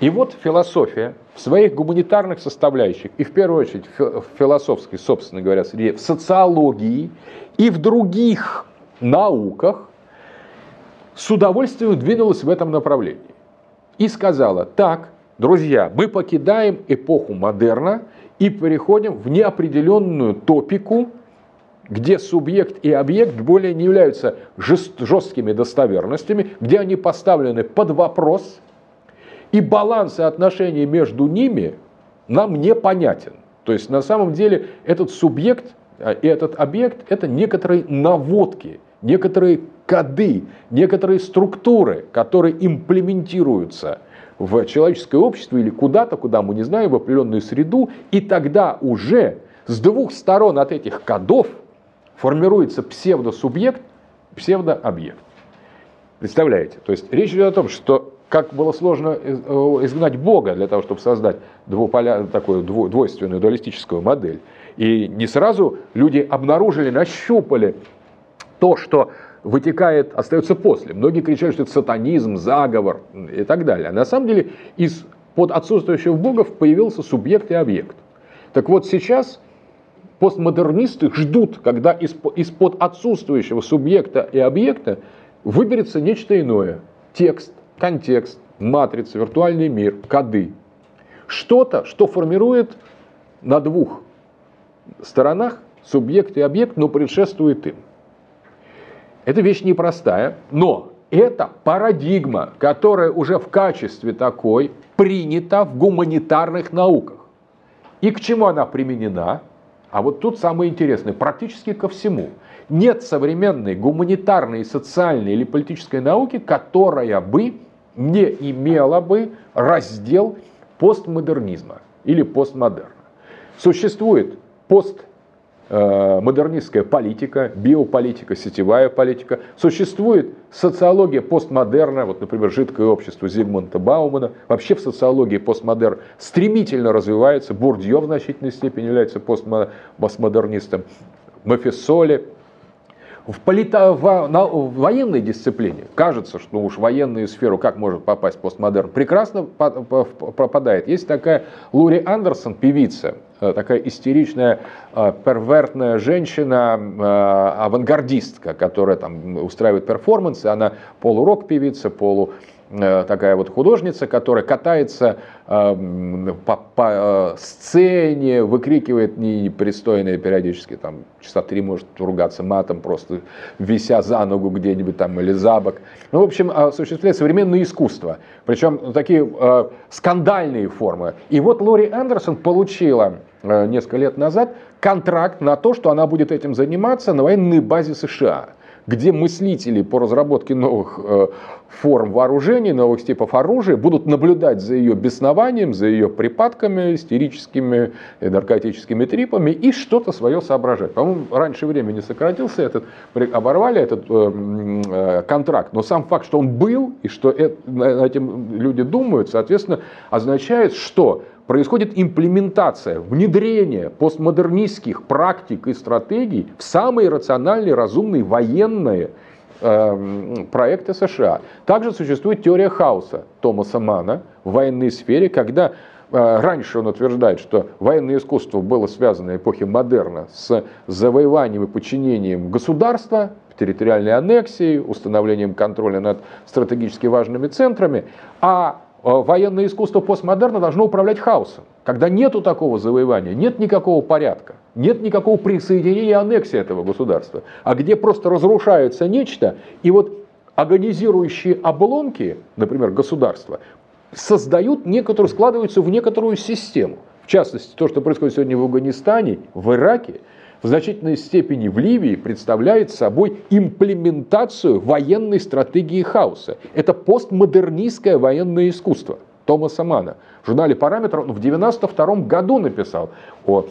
И вот философия в своих гуманитарных составляющих, и в первую очередь в философской, собственно говоря, среде, в социологии и в других науках с удовольствием двинулась в этом направлении и сказала, так, друзья, мы покидаем эпоху модерна и переходим в неопределенную топику, где субъект и объект более не являются жесткими достоверностями, где они поставлены под вопрос, и баланс и отношения между ними нам непонятен. То есть на самом деле этот субъект а, и этот объект – это некоторые наводки, некоторые коды, некоторые структуры, которые имплементируются в человеческое общество или куда-то, куда мы не знаем, в определенную среду, и тогда уже с двух сторон от этих кодов – формируется псевдосубъект, псевдообъект. Представляете? То есть речь идет о том, что как было сложно э, изгнать Бога для того, чтобы создать двуполя, такую двойственную дуалистическую модель. И не сразу люди обнаружили, нащупали то, что вытекает, остается после. Многие кричали, что это сатанизм, заговор и так далее. А на самом деле из под отсутствующих богов появился субъект и объект. Так вот сейчас постмодернисты ждут, когда из-под отсутствующего субъекта и объекта выберется нечто иное. Текст, контекст, матрица, виртуальный мир, коды. Что-то, что формирует на двух сторонах субъект и объект, но предшествует им. Это вещь непростая, но это парадигма, которая уже в качестве такой принята в гуманитарных науках. И к чему она применена? А вот тут самое интересное, практически ко всему. Нет современной гуманитарной, социальной или политической науки, которая бы не имела бы раздел постмодернизма или постмодерна. Существует пост модернистская политика, биополитика, сетевая политика. Существует социология постмодерна, вот, например, жидкое общество Зигмунда Баумана. Вообще в социологии постмодерн стремительно развивается. Бурдье в значительной степени является постмодернистом. Мафисоли, в, полито, в, на, в военной дисциплине кажется, что уж в военную сферу как может попасть постмодерн, прекрасно пропадает. Есть такая Лури Андерсон, певица, э, такая истеричная, э, первертная женщина, э, авангардистка, которая там устраивает перформансы, она полурок певица, полу такая вот художница, которая катается э, по, по э, сцене, выкрикивает непристойные периодически, там часа три может ругаться матом, просто вися за ногу где-нибудь там или за бок. Ну, в общем, осуществляет современное искусство, причем такие э, скандальные формы. И вот Лори Андерсон получила э, несколько лет назад контракт на то, что она будет этим заниматься на военной базе США где мыслители по разработке новых э, форм вооружений, новых типов оружия будут наблюдать за ее беснованием, за ее припадками, истерическими и наркотическими трипами и что-то свое соображать. По-моему, раньше времени сократился этот, оборвали этот э, э, контракт, но сам факт, что он был и что это, этим люди думают, соответственно, означает, что происходит имплементация, внедрение постмодернистских практик и стратегий в самые рациональные, разумные военные э, проекты США. Также существует теория хаоса Томаса Мана в военной сфере, когда э, раньше он утверждает, что военное искусство было связано в эпохе модерна с завоеванием и подчинением государства, территориальной аннексией, установлением контроля над стратегически важными центрами, а военное искусство постмодерна должно управлять хаосом. Когда нету такого завоевания, нет никакого порядка, нет никакого присоединения аннексии этого государства, а где просто разрушается нечто, и вот агонизирующие обломки, например, государства, создают некоторую, складываются в некоторую систему. В частности, то, что происходит сегодня в Афганистане, в Ираке – в значительной степени в Ливии представляет собой имплементацию военной стратегии хаоса. Это постмодернистское военное искусство Томаса Мана. В журнале «Параметр» он в 1992 году написал о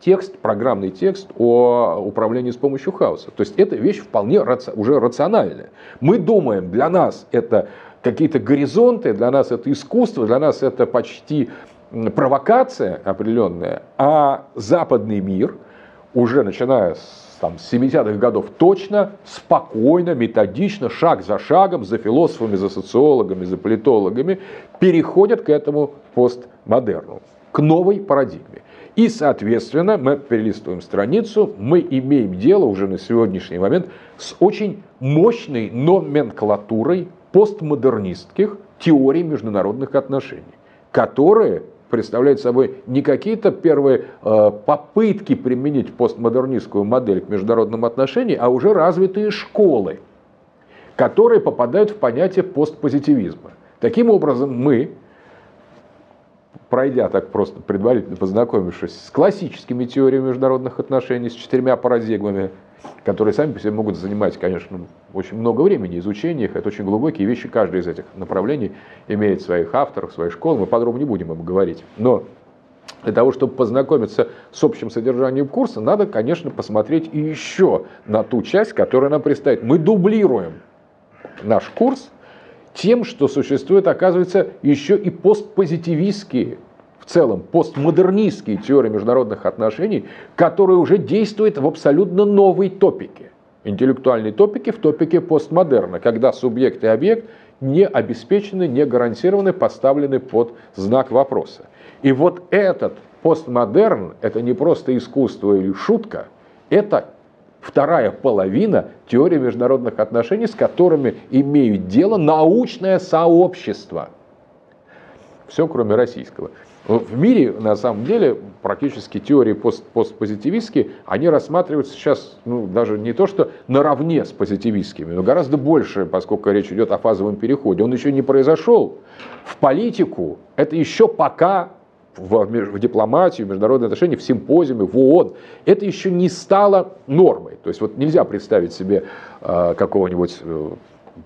текст, программный текст о управлении с помощью хаоса. То есть это вещь вполне раци- уже рациональная. Мы думаем, для нас это какие-то горизонты, для нас это искусство, для нас это почти провокация определенная, а западный мир – уже начиная с там, с 70-х годов точно, спокойно, методично, шаг за шагом, за философами, за социологами, за политологами, переходят к этому постмодерну, к новой парадигме. И, соответственно, мы перелистываем страницу, мы имеем дело уже на сегодняшний момент с очень мощной номенклатурой постмодернистских теорий международных отношений. которые представляют собой не какие-то первые э, попытки применить постмодернистскую модель к международным отношениям, а уже развитые школы, которые попадают в понятие постпозитивизма. Таким образом, мы, пройдя так просто предварительно познакомившись с классическими теориями международных отношений, с четырьмя парадигмами, которые сами по себе могут занимать, конечно, очень много времени изучения их. Это очень глубокие вещи. Каждый из этих направлений имеет своих авторов, свои школы. Мы подробно не будем об говорить. Но для того, чтобы познакомиться с общим содержанием курса, надо, конечно, посмотреть и еще на ту часть, которая нам предстоит. Мы дублируем наш курс тем, что существует, оказывается, еще и постпозитивистские целом постмодернистские теории международных отношений, которые уже действуют в абсолютно новой топике. Интеллектуальной топике в топике постмодерна, когда субъект и объект не обеспечены, не гарантированы, поставлены под знак вопроса. И вот этот постмодерн, это не просто искусство или шутка, это вторая половина теории международных отношений, с которыми имеют дело научное сообщество. Все, кроме российского. В мире, на самом деле, практически теории пост постпозитивистские, они рассматриваются сейчас ну, даже не то, что наравне с позитивистскими, но гораздо больше, поскольку речь идет о фазовом переходе. Он еще не произошел. В политику это еще пока в, в дипломатию, в международные отношения, в симпозиуме, в ООН, это еще не стало нормой. То есть вот нельзя представить себе э, какого-нибудь э,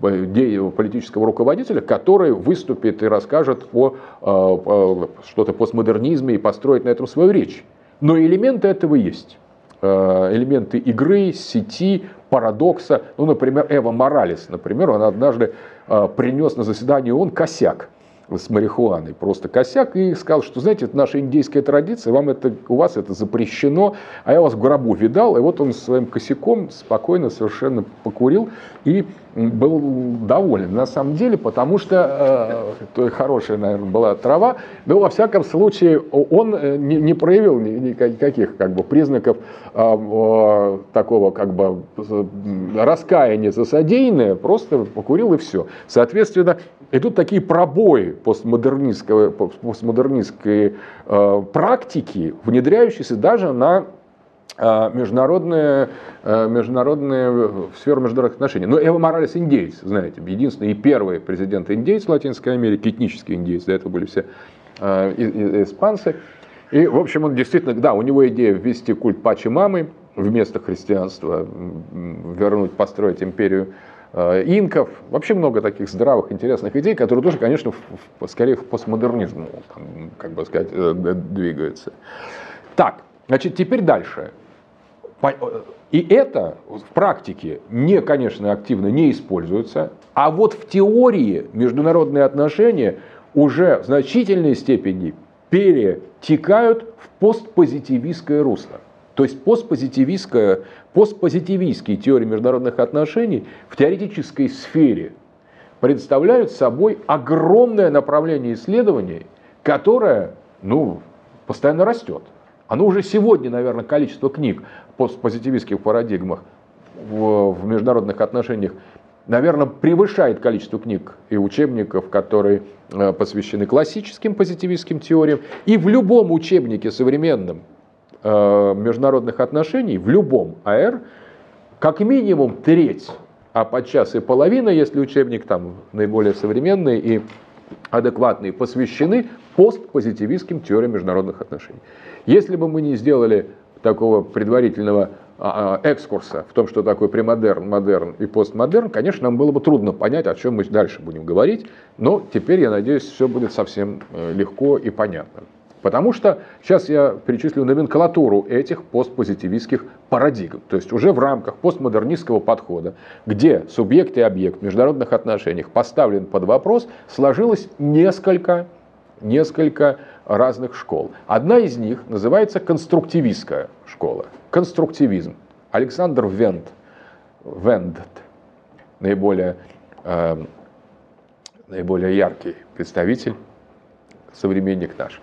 политического руководителя, который выступит и расскажет о, о что-то постмодернизме и построит на этом свою речь. Но элементы этого есть. Э, элементы игры, сети, парадокса. Ну, например, Эва Моралес, например, он однажды э, принес на заседание ООН косяк с марихуаной, просто косяк, и сказал, что, знаете, это наша индейская традиция, вам это, у вас это запрещено, а я вас в гробу видал, и вот он своим косяком спокойно совершенно покурил и был доволен, на самом деле, потому что э, хорошая, наверное, была трава, но во всяком случае он э, не, не проявил никаких как бы, признаков э, э, такого как бы раскаяния за содеянное, просто покурил и все. Соответственно, идут такие пробои постмодернистской, постмодернистской э, практики, внедряющиеся даже на международные, э, международные, в сферу международных отношений. Но Эва Моралес индейец, знаете, единственный и первый президент индейец Латинской Америке, этнический индейец, до этого были все испанцы. И, в общем, он действительно, да, у него идея ввести культ Пачи Мамы вместо христианства, вернуть, построить империю Э, инков. Вообще много таких здравых, интересных идей, которые тоже, конечно, скорее в постмодернизм, как бы сказать, э, двигаются. Так, значит, теперь дальше. Э, и это в практике не, конечно, активно не используется, а вот в теории международные отношения уже в значительной степени перетекают в постпозитивистское русло. То есть постпозитивистская, постпозитивистские теории международных отношений в теоретической сфере представляют собой огромное направление исследований, которое ну, постоянно растет. Оно уже сегодня, наверное, количество книг по позитивистских парадигмах в, в международных отношениях, наверное, превышает количество книг и учебников, которые э, посвящены классическим позитивистским теориям. И в любом учебнике современном Э, международных отношений в любом АР как минимум треть, а подчас и половина, если учебник там наиболее современный и адекватный, посвящены постпозитивистским теориям международных отношений. Если бы мы не сделали такого предварительного а, а, экскурса в том, что такое премодерн, модерн и постмодерн, конечно, нам было бы трудно понять, о чем мы дальше будем говорить, но теперь, я надеюсь, все будет совсем э, легко и понятно. Потому что сейчас я перечислю номенклатуру этих постпозитивистских парадигм. То есть уже в рамках постмодернистского подхода, где субъект и объект в международных отношениях поставлен под вопрос, сложилось несколько, несколько разных школ. Одна из них называется конструктивистская школа. Конструктивизм. Александр Вент, Вендт, наиболее, э, наиболее яркий представитель, современник наш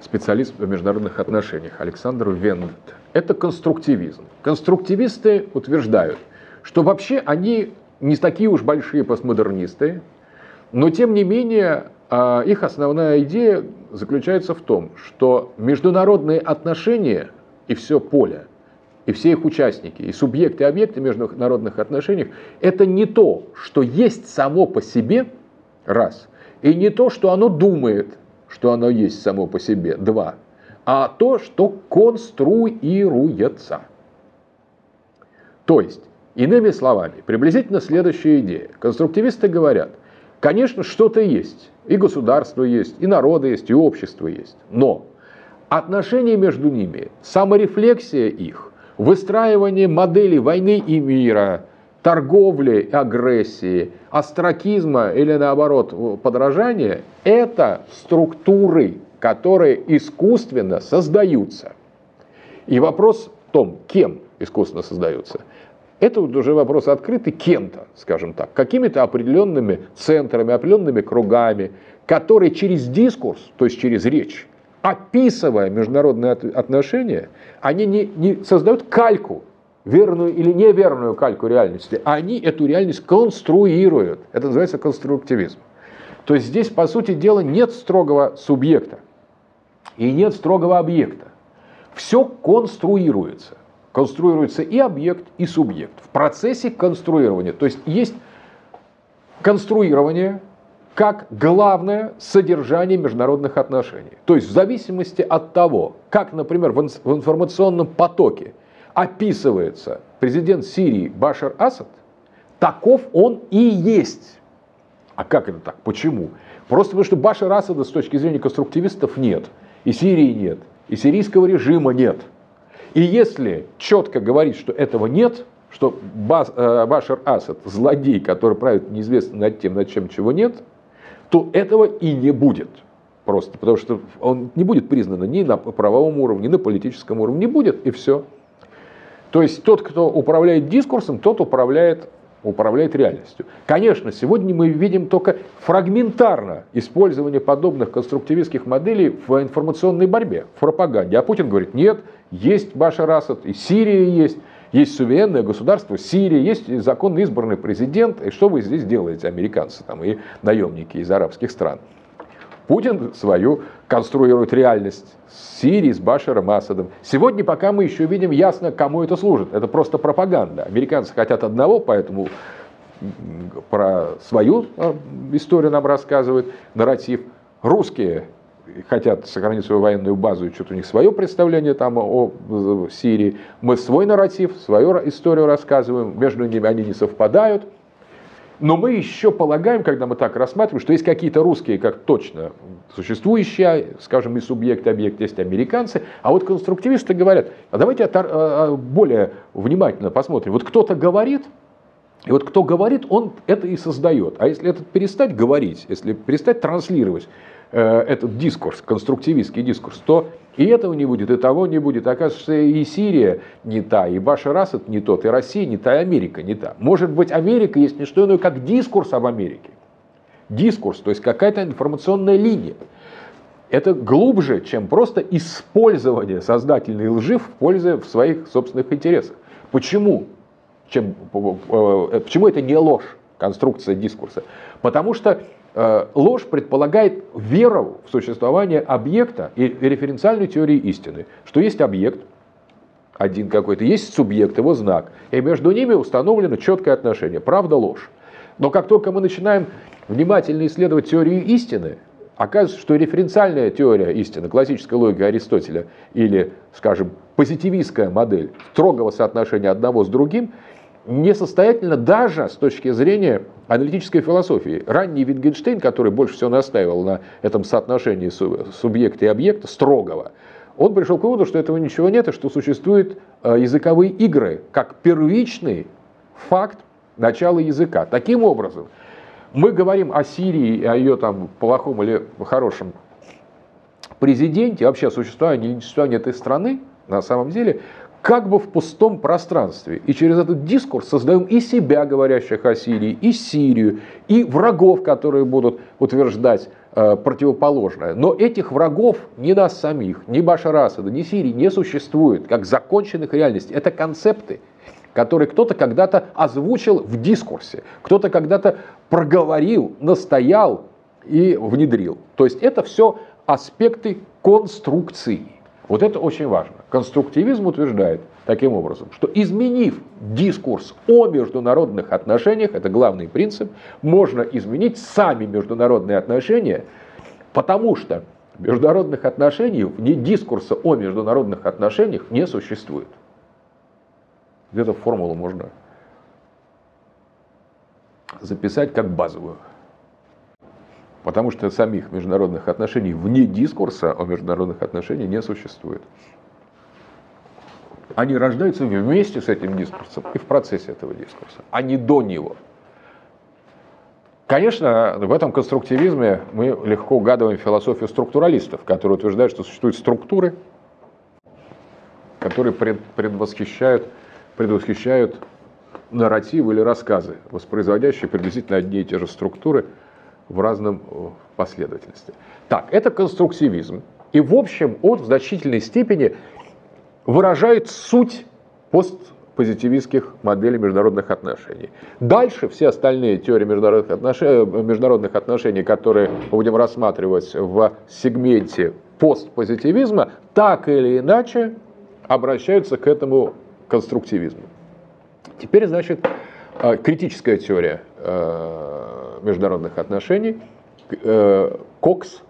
специалист в международных отношениях Александр Вендт. Это конструктивизм. Конструктивисты утверждают, что вообще они не такие уж большие постмодернисты, но тем не менее а, их основная идея заключается в том, что международные отношения и все поле, и все их участники, и субъекты, и объекты международных отношений, это не то, что есть само по себе, раз, и не то, что оно думает, что оно есть само по себе, два, а то, что конструируется. То есть, иными словами, приблизительно следующая идея. Конструктивисты говорят, конечно, что-то есть, и государство есть, и народы есть, и общество есть, но отношения между ними, саморефлексия их, выстраивание моделей войны и мира, торговли агрессии, астракизма или наоборот подражания – это структуры, которые искусственно создаются. И вопрос в том, кем искусственно создаются. Это вот уже вопрос открытый кем-то, скажем так, какими-то определенными центрами, определенными кругами, которые через дискурс, то есть через речь, описывая международные отношения, они не, не создают кальку, верную или неверную кальку реальности, они эту реальность конструируют. Это называется конструктивизм. То есть здесь, по сути дела, нет строгого субъекта и нет строгого объекта. Все конструируется. Конструируется и объект, и субъект. В процессе конструирования. То есть есть конструирование, как главное содержание международных отношений. То есть в зависимости от того, как, например, в информационном потоке описывается президент Сирии Башар Асад, таков он и есть. А как это так? Почему? Просто потому, что Башар Асада с точки зрения конструктивистов нет, и Сирии нет, и сирийского режима нет. И если четко говорить, что этого нет, что э, Башар Асад злодей, который правит неизвестно над тем, над чем чего нет, то этого и не будет. Просто потому что он не будет признан ни на правовом уровне, ни на политическом уровне. Не будет, и все. То есть тот, кто управляет дискурсом, тот управляет, управляет реальностью. Конечно, сегодня мы видим только фрагментарно использование подобных конструктивистских моделей в информационной борьбе, в пропаганде. А Путин говорит, нет, есть Башар Асад, и Сирия есть. Есть суверенное государство Сирия, есть законно избранный президент. И что вы здесь делаете, американцы там, и наемники из арабских стран? Путин свою конструирует реальность с Сирией, с Башаром Асадом. Сегодня пока мы еще видим ясно, кому это служит. Это просто пропаганда. Американцы хотят одного, поэтому про свою а, историю нам рассказывают, нарратив. Русские хотят сохранить свою военную базу, и что-то у них свое представление там о Сирии. Мы свой нарратив, свою историю рассказываем, между ними они не совпадают. Но мы еще полагаем, когда мы так рассматриваем, что есть какие-то русские, как точно существующие, скажем, и субъект, и объект, есть американцы, а вот конструктивисты говорят, а давайте а, а, более внимательно посмотрим. Вот кто-то говорит, и вот кто говорит, он это и создает. А если этот перестать говорить, если перестать транслировать, этот дискурс, конструктивистский дискурс, то и этого не будет, и того не будет. Оказывается, и Сирия не та, и Башар Асад не тот, и Россия не та, и Америка не та. Может быть, Америка есть не что иное, как дискурс об Америке. Дискурс, то есть какая-то информационная линия. Это глубже, чем просто использование создательной лжи в пользу в своих собственных интересах. Почему? Чем, э, почему это не ложь, конструкция дискурса? Потому что Э, ложь предполагает веру в существование объекта и референциальную теорию истины, что есть объект, один какой-то, есть субъект, его знак, и между ними установлено четкое отношение, правда ложь. Но как только мы начинаем внимательно исследовать теорию истины, оказывается, что референциальная теория истины, классическая логика Аристотеля или, скажем, позитивистская модель строгого соотношения одного с другим несостоятельно даже с точки зрения аналитической философии. Ранний Wittgenstein, который больше всего настаивал на этом соотношении субъекта и объекта, строгого, он пришел к выводу, что этого ничего нет, и что существуют э, языковые игры как первичный факт начала языка. Таким образом, мы говорим о Сирии, о ее там плохом или хорошем президенте, вообще о существовании или несуществовании этой страны, на самом деле, как бы в пустом пространстве. И через этот дискурс создаем и себя, говорящих о Сирии, и Сирию, и врагов, которые будут утверждать э, противоположное. Но этих врагов ни нас самих, ни Башара Асада, ни Сирии не существует, как законченных реальностей. Это концепты, которые кто-то когда-то озвучил в дискурсе, кто-то когда-то проговорил, настоял и внедрил. То есть это все аспекты конструкции. Вот это очень важно. Конструктивизм утверждает таким образом, что изменив дискурс о международных отношениях, это главный принцип, можно изменить сами международные отношения, потому что международных отношений, вне дискурса о международных отношениях не существует. Где-то формулу можно записать как базовую. Потому что самих международных отношений вне дискурса о международных отношениях не существует. Они рождаются вместе с этим дискурсом и в процессе этого дискурса, а не до него. Конечно, в этом конструктивизме мы легко угадываем философию структуралистов, которые утверждают, что существуют структуры, которые предвосхищают, предвосхищают нарративы или рассказы, воспроизводящие приблизительно одни и те же структуры в разном э, последовательности. Так, это конструктивизм. И в общем он в значительной степени выражает суть постпозитивистских моделей международных отношений. Дальше все остальные теории международных отношений, э, международных отношений, которые будем рассматривать в сегменте постпозитивизма, так или иначе обращаются к этому конструктивизму. Теперь, значит, э, критическая теория э, международных отношений. Кокс,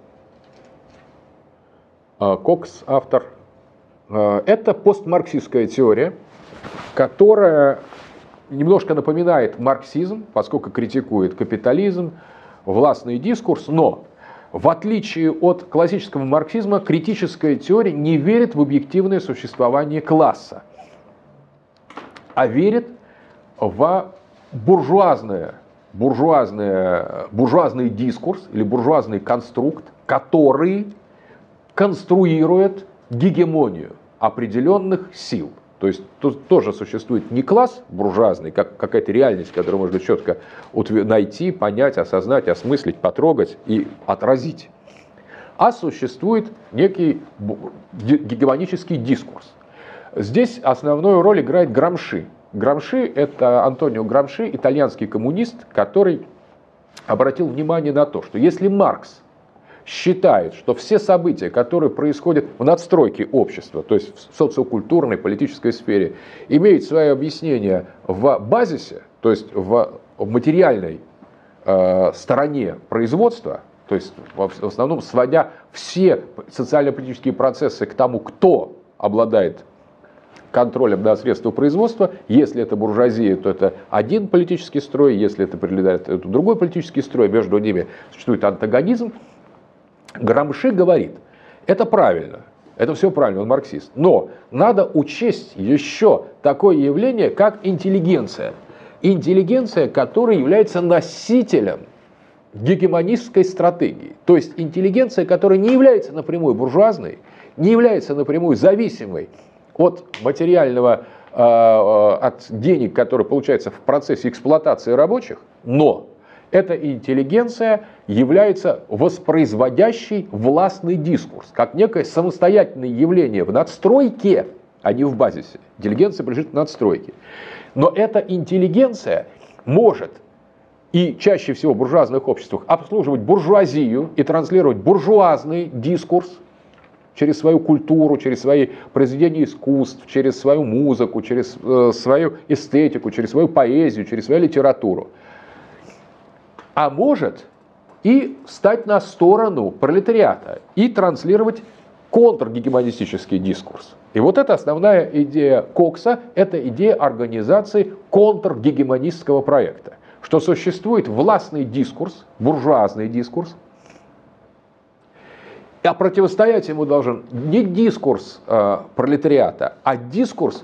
Кокс автор. Это постмарксистская теория, которая немножко напоминает марксизм, поскольку критикует капитализм, властный дискурс, но в отличие от классического марксизма, критическая теория не верит в объективное существование класса, а верит в буржуазное, буржуазное, буржуазный дискурс или буржуазный конструкт, который конструирует гегемонию определенных сил. То есть тут тоже существует не класс буржуазный, как какая-то реальность, которую можно четко найти, понять, осознать, осмыслить, потрогать и отразить. А существует некий гегемонический дискурс. Здесь основную роль играет Грамши, Грамши – это Антонио Грамши, итальянский коммунист, который обратил внимание на то, что если Маркс считает, что все события, которые происходят в надстройке общества, то есть в социокультурной, политической сфере, имеют свое объяснение в базисе, то есть в материальной э, стороне производства, то есть в основном сводя все социально-политические процессы к тому, кто обладает контролем над средства производства. Если это буржуазия, то это один политический строй, если это прилетает, то другой политический строй, между ними существует антагонизм. Грамши говорит, это правильно, это все правильно, он марксист. Но надо учесть еще такое явление, как интеллигенция. Интеллигенция, которая является носителем гегемонистской стратегии. То есть интеллигенция, которая не является напрямую буржуазной, не является напрямую зависимой от материального, э, э, от денег, которые получаются в процессе эксплуатации рабочих, но эта интеллигенция является воспроизводящей властный дискурс, как некое самостоятельное явление в надстройке, а не в базисе. Интеллигенция принадлежит к надстройке. Но эта интеллигенция может и чаще всего в буржуазных обществах обслуживать буржуазию и транслировать буржуазный дискурс, через свою культуру, через свои произведения искусств, через свою музыку, через э, свою эстетику, через свою поэзию, через свою литературу. А может и встать на сторону пролетариата и транслировать контргегемонистический дискурс. И вот это основная идея Кокса, это идея организации контргегемонистского проекта, что существует властный дискурс, буржуазный дискурс, а противостоять ему должен не дискурс э, пролетариата, а дискурс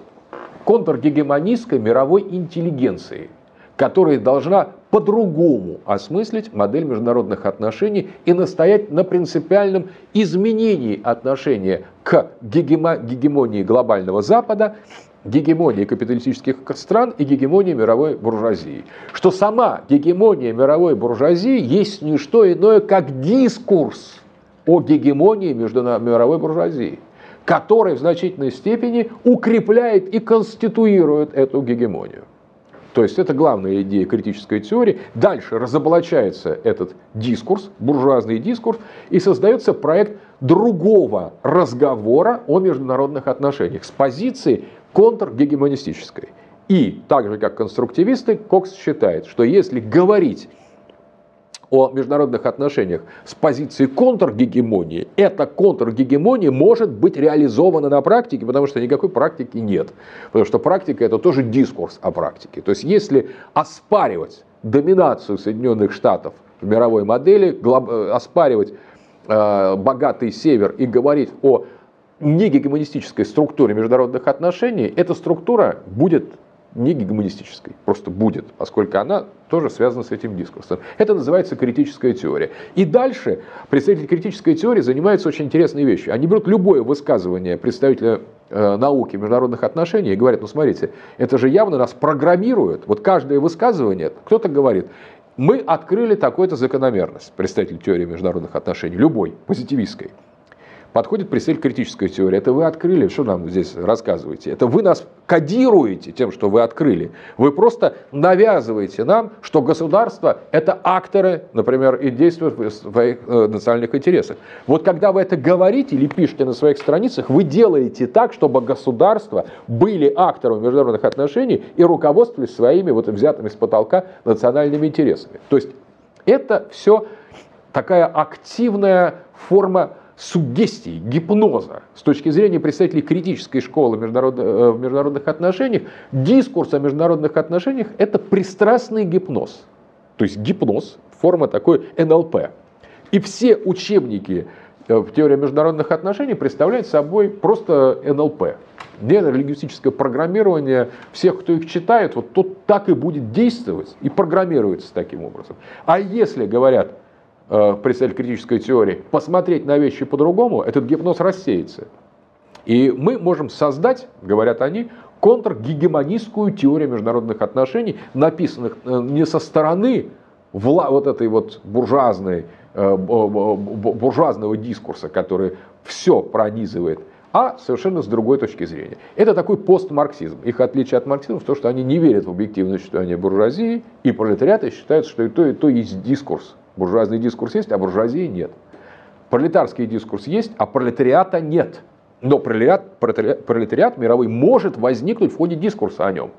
контргегемонистской мировой интеллигенции, которая должна по-другому осмыслить модель международных отношений и настоять на принципиальном изменении отношения к гегемонии глобального Запада, гегемонии капиталистических стран и гегемонии мировой буржуазии. Что сама гегемония мировой буржуазии есть не что иное, как дискурс о гегемонии мировой буржуазии, который в значительной степени укрепляет и конституирует эту гегемонию. То есть это главная идея критической теории. Дальше разоблачается этот дискурс, буржуазный дискурс, и создается проект другого разговора о международных отношениях с позиции контргегемонистической. И так же, как конструктивисты, Кокс считает, что если говорить о международных отношениях с позиции контргегемонии, эта контргегемония может быть реализована на практике, потому что никакой практики нет. Потому что практика это тоже дискурс о практике. То есть если оспаривать доминацию Соединенных Штатов в мировой модели, э, оспаривать э, богатый север и говорить о негегемонистической структуре международных отношений, эта структура будет не гегемонистической, просто будет, поскольку она тоже связана с этим дискурсом. Это называется критическая теория. И дальше представители критической теории занимаются очень интересной вещью. Они берут любое высказывание представителя э, науки международных отношений и говорят, ну смотрите, это же явно нас программирует. Вот каждое высказывание, кто-то говорит, мы открыли такую-то закономерность, представитель теории международных отношений, любой, позитивистской подходит представитель критической теории. Это вы открыли, что нам здесь рассказываете? Это вы нас кодируете тем, что вы открыли. Вы просто навязываете нам, что государство – это акторы, например, и действуют в своих э, национальных интересах. Вот когда вы это говорите или пишете на своих страницах, вы делаете так, чтобы государства были акторами международных отношений и руководствовались своими вот взятыми с потолка национальными интересами. То есть это все такая активная форма суггестии, гипноза с точки зрения представителей критической школы э, в международных отношениях, дискурс о международных отношениях – это пристрастный гипноз. То есть гипноз, форма такой НЛП. И все учебники э, в теории международных отношений представляют собой просто НЛП. Нейролингвистическое программирование всех, кто их читает, вот тот так и будет действовать и программируется таким образом. А если говорят, представитель критической теории, посмотреть на вещи по-другому, этот гипноз рассеется. И мы можем создать, говорят они, контргегемонистскую теорию международных отношений, написанных э, не со стороны вот этой вот буржуазной, э, буржуазного дискурса, который все пронизывает, а совершенно с другой точки зрения. Это такой постмарксизм. Их отличие от марксизма в том, что они не верят в объективное существование буржуазии, и пролетариаты считают, что и то, и то есть дискурс Буржуазный дискурс есть, а буржуазии нет. Пролетарский дискурс есть, а пролетариата нет. Но пролетариат, пролетариат мировой может возникнуть в ходе дискурса о нем.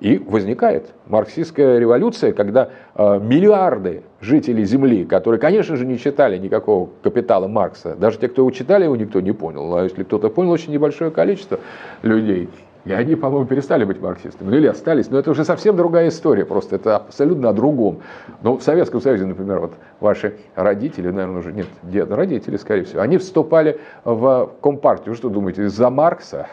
И возникает марксистская революция, когда э, миллиарды жителей Земли, которые, конечно же, не читали никакого капитала Маркса, даже те, кто его читали, его никто не понял. А если кто-то понял, очень небольшое количество людей, и они, по-моему, перестали быть марксистами. Ну или остались. Но это уже совсем другая история. Просто это абсолютно о другом. Но в Советском Союзе, например, вот ваши родители, наверное, уже нет, дед, родители, скорее всего, они вступали в Компартию. Вы что думаете, из-за Маркса?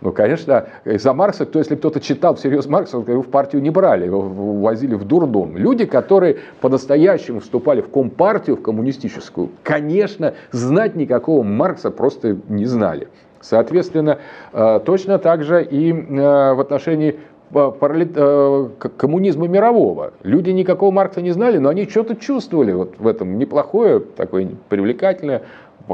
Ну, конечно, из-за Маркса, кто, если кто-то читал всерьез Маркса, его в партию не брали, его возили в дурдом. Люди, которые по-настоящему вступали в Компартию, в коммунистическую, конечно, знать никакого Маркса просто не знали. Соответственно, э, точно так же и э, в отношении э, коммунизма мирового. Люди никакого Маркса не знали, но они что-то чувствовали вот в этом неплохое, такое привлекательное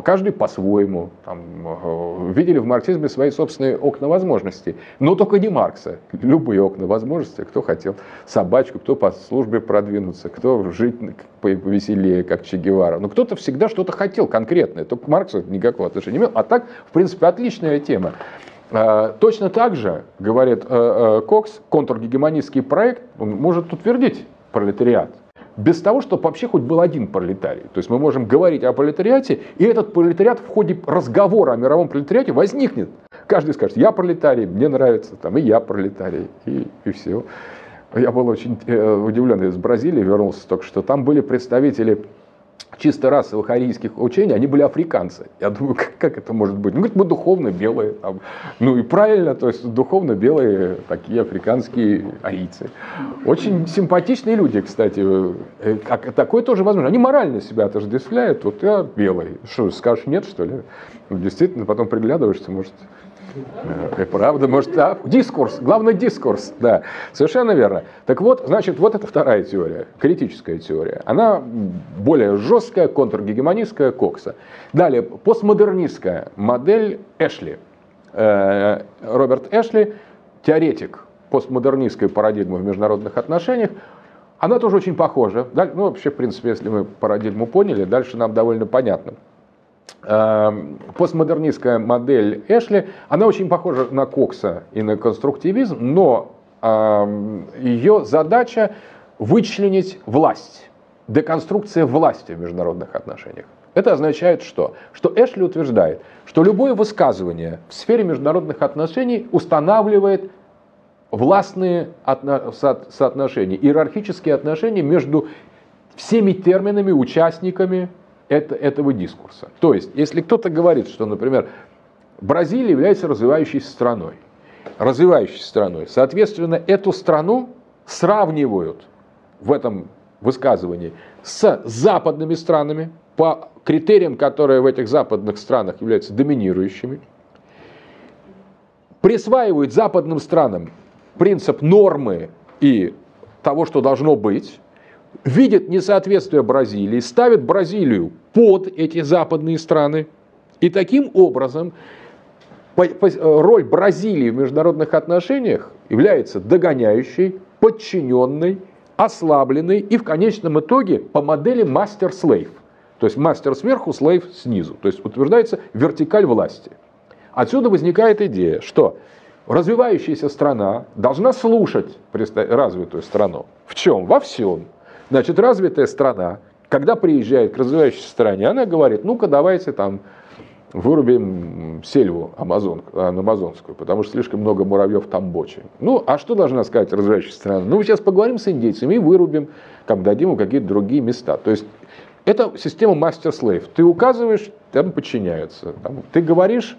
каждый по-своему, там, э, видели в марксизме свои собственные окна возможностей. Но только не Маркса. Любые окна возможностей. Кто хотел собачку, кто по службе продвинуться, кто жить повеселее, как Че Гевара. Но кто-то всегда что-то хотел конкретное. Только к Марксу никакого отношения не имел. А так, в принципе, отличная тема. А, точно так же, говорит э, э, Кокс, контргегемонистский проект, может утвердить пролетариат без того, чтобы вообще хоть был один пролетарий. То есть мы можем говорить о пролетариате, и этот пролетариат в ходе разговора о мировом пролетариате возникнет. Каждый скажет, я пролетарий, мне нравится, там, и я пролетарий, и, и все. Я был очень э, удивлен, из Бразилии вернулся только что. Там были представители чисто расовых арийских учений, они были африканцы. Я думаю, как, как это может быть? Ну, говорит, мы духовно белые. Там. Ну и правильно, то есть духовно белые такие африканские арийцы. Очень симпатичные люди, кстати. Э, такое тоже возможно. Они морально себя отождествляют. Вот я белый. Что, скажешь нет, что ли? Ну, действительно, потом приглядываешься, может, и правда, может, да, дискурс, главный дискурс, да, совершенно верно. Так вот, значит, вот это вторая теория, критическая теория. Она более жесткая, контргегемонистская, Кокса. Далее, постмодернистская модель Эшли. Э, Роберт Эшли, теоретик постмодернистская парадигма в международных отношениях, она тоже очень похожа. Ну, вообще, в принципе, если мы парадигму поняли, дальше нам довольно понятно. Эм, постмодернистская модель Эшли, она очень похожа на Кокса и на конструктивизм, но эм, ее задача вычленить власть, деконструкция власти в международных отношениях. Это означает что? Что Эшли утверждает, что любое высказывание в сфере международных отношений устанавливает властные соотношения, иерархические отношения между всеми терминами, участниками это, этого дискурса. То есть, если кто-то говорит, что, например, Бразилия является развивающейся страной, развивающейся страной, соответственно, эту страну сравнивают в этом высказывании с западными странами по критериям, которые в этих западных странах являются доминирующими, присваивают западным странам принцип нормы и того, что должно быть, видит несоответствие Бразилии, ставит Бразилию под эти западные страны. И таким образом роль Бразилии в международных отношениях является догоняющей, подчиненной, ослабленной и в конечном итоге по модели мастер-слейв. То есть мастер сверху, слейв снизу. То есть утверждается вертикаль власти. Отсюда возникает идея, что развивающаяся страна должна слушать развитую страну. В чем? Во всем. Значит, развитая страна, когда приезжает к развивающейся стране, она говорит, ну-ка давайте там вырубим сельву Амазон, амазонскую, потому что слишком много муравьев в Тамбоче. Ну, а что должна сказать развивающаяся страна? Ну, сейчас поговорим с индейцами и вырубим, там дадим им какие-то другие места. То есть это система мастер-слейв. Ты указываешь, там подчиняются. Там, ты говоришь,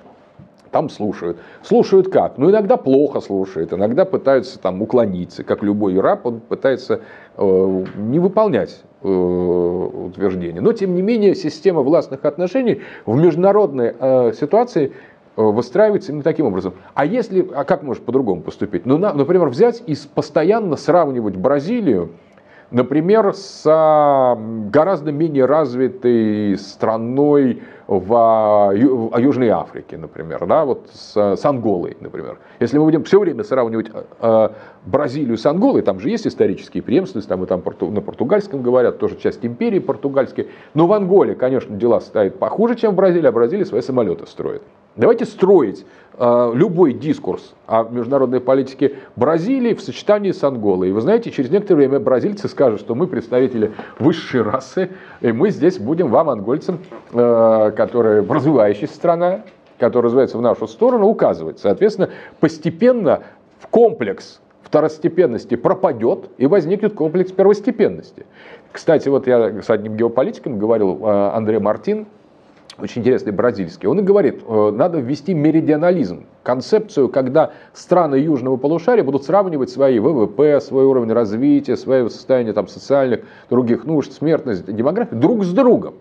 там слушают. Слушают как? Ну, иногда плохо слушают, иногда пытаются там уклониться, как любой раб, он пытается э, не выполнять э, утверждения. Но, тем не менее, система властных отношений в международной э, ситуации э, выстраивается именно таким образом. А если, а как может по-другому поступить? Ну, на, например, взять и постоянно сравнивать Бразилию Например, с гораздо менее развитой страной в Южной Африке, например, да, вот с, с Анголой, например. Если мы будем все время сравнивать э, Бразилию с Анголой, там же есть исторические преемственности, там и там на португальском говорят, тоже часть империи португальской, но в Анголе, конечно, дела стоят похуже, чем в Бразилии, а Бразилия свои самолеты строит. Давайте строить э, любой дискурс о международной политике Бразилии в сочетании с Анголой. И вы знаете, через некоторое время бразильцы скажут, что мы представители высшей расы, и мы здесь будем вам, ангольцам, э, которые развивающаяся страна, которая развивается в нашу сторону, указывать. Соответственно, постепенно в комплекс второстепенности пропадет и возникнет комплекс первостепенности. Кстати, вот я с одним геополитиком говорил, э, Андрей Мартин, очень интересный бразильский, он и говорит, э, надо ввести меридионализм, концепцию, когда страны южного полушария будут сравнивать свои ВВП, свой уровень развития, свое состояние там, социальных, других нужд, смертность, демографию друг с другом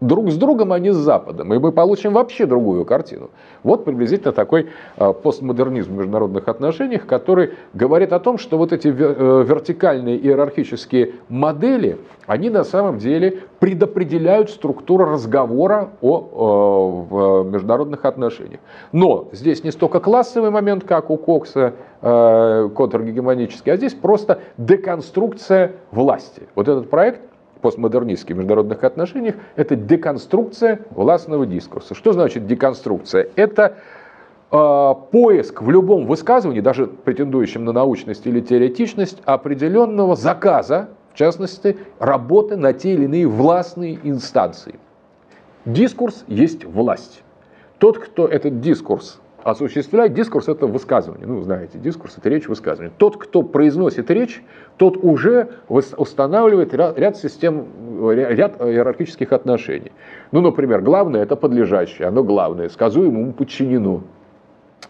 друг с другом, а не с Западом. И мы получим вообще другую картину. Вот приблизительно такой а, постмодернизм в международных отношениях, который говорит о том, что вот эти э, вертикальные иерархические модели, они на самом деле предопределяют структуру разговора о, о международных отношениях. Но здесь не столько классовый момент, как у Кокса, э, контргегемонический, а здесь просто деконструкция власти. Вот этот проект постмодернистских международных отношениях, это деконструкция властного дискурса. Что значит деконструкция? Это э, поиск в любом высказывании, даже претендующем на научность или теоретичность, определенного заказа, в частности, работы на те или иные властные инстанции. Дискурс есть власть. Тот, кто этот дискурс осуществлять. Дискурс – это высказывание. Ну, знаете, дискурс – это речь, высказывание. Тот, кто произносит речь, тот уже устанавливает ряд систем, ряд иерархических отношений. Ну, например, главное – это подлежащее, оно главное, сказуемому подчинено.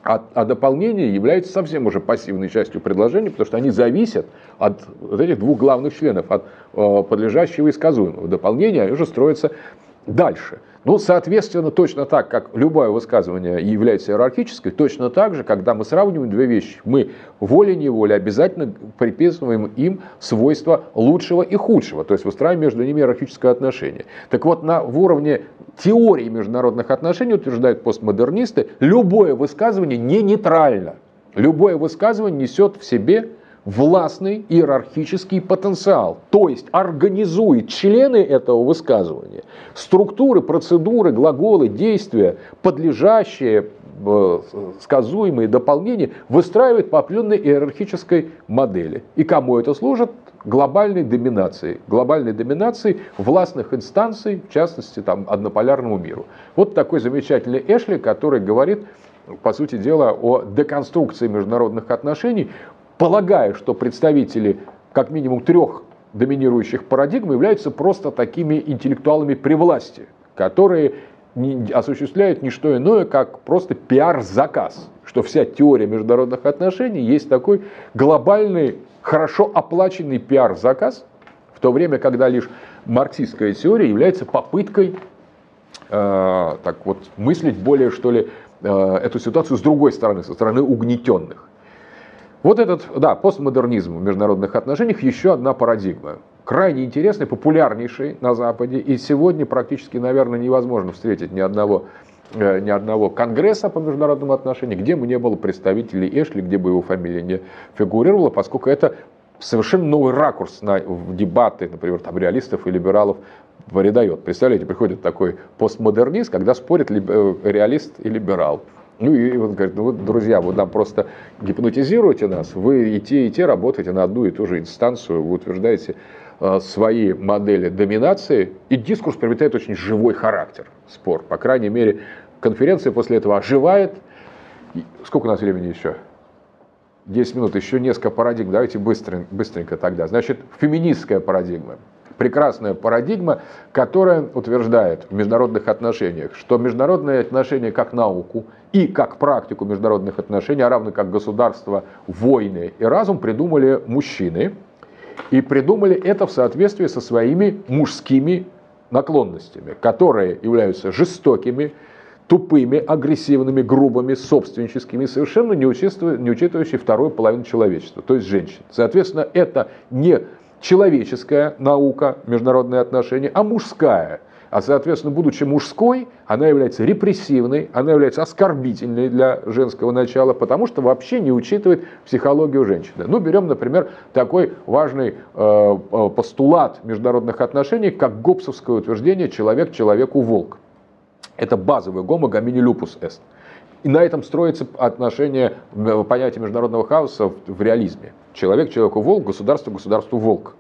А, а дополнение является совсем уже пассивной частью предложения, потому что они зависят от вот этих двух главных членов, от э, подлежащего и сказуемого. Дополнение уже строится дальше. Ну, соответственно, точно так, как любое высказывание является иерархической, точно так же, когда мы сравниваем две вещи, мы волей-неволей обязательно приписываем им свойства лучшего и худшего, то есть выстраиваем между ними иерархическое отношение. Так вот, на, в уровне теории международных отношений, утверждают постмодернисты, любое высказывание не нейтрально. Любое высказывание несет в себе властный иерархический потенциал, то есть организует члены этого высказывания, структуры, процедуры, глаголы, действия, подлежащие э, сказуемые дополнения выстраивает по определенной иерархической модели. И кому это служит? Глобальной доминации. Глобальной доминации властных инстанций, в частности, там, однополярному миру. Вот такой замечательный Эшли, который говорит, по сути дела, о деконструкции международных отношений, полагая, что представители как минимум трех доминирующих парадигм являются просто такими интеллектуалами при власти, которые не, осуществляют не что иное, как просто пиар-заказ, что вся теория международных отношений есть такой глобальный, хорошо оплаченный пиар-заказ, в то время, когда лишь марксистская теория является попыткой э, так вот, мыслить более, что ли, э, эту ситуацию с другой стороны, со стороны угнетенных. Вот этот, да, постмодернизм в международных отношениях еще одна парадигма. Крайне интересный, популярнейший на Западе. И сегодня практически, наверное, невозможно встретить ни одного, э, ни одного конгресса по международным отношениям, где бы не было представителей Эшли, где бы его фамилия не фигурировала, поскольку это совершенно новый ракурс на дебаты, например, там, реалистов и либералов придает. Представляете, приходит такой постмодернист, когда спорит э, реалист и либерал. Ну и он говорит, ну вот, друзья, вы нам просто гипнотизируете нас, вы и те, и те работаете на одну и ту же инстанцию, вы утверждаете э, свои модели доминации, и дискурс приобретает очень живой характер, спор. По крайней мере, конференция после этого оживает. Сколько у нас времени еще? 10 минут, еще несколько парадигм, давайте быстренько, быстренько тогда. Значит, феминистская парадигма прекрасная парадигма, которая утверждает в международных отношениях, что международные отношения как науку и как практику международных отношений, а равно как государство, войны и разум придумали мужчины. И придумали это в соответствии со своими мужскими наклонностями, которые являются жестокими, тупыми, агрессивными, грубыми, собственническими, совершенно не, учитывающие вторую половину человечества, то есть женщин. Соответственно, это не человеческая наука, международные отношения, а мужская. А, соответственно, будучи мужской, она является репрессивной, она является оскорбительной для женского начала, потому что вообще не учитывает психологию женщины. Ну, берем, например, такой важный э, э постулат международных отношений, как гоббсовское утверждение «человек человеку волк». Это базовый гомо гомини люпус эст. И на этом строится отношение, э, понятие международного хаоса в реализме. Человек человеку волк, государство государству волк.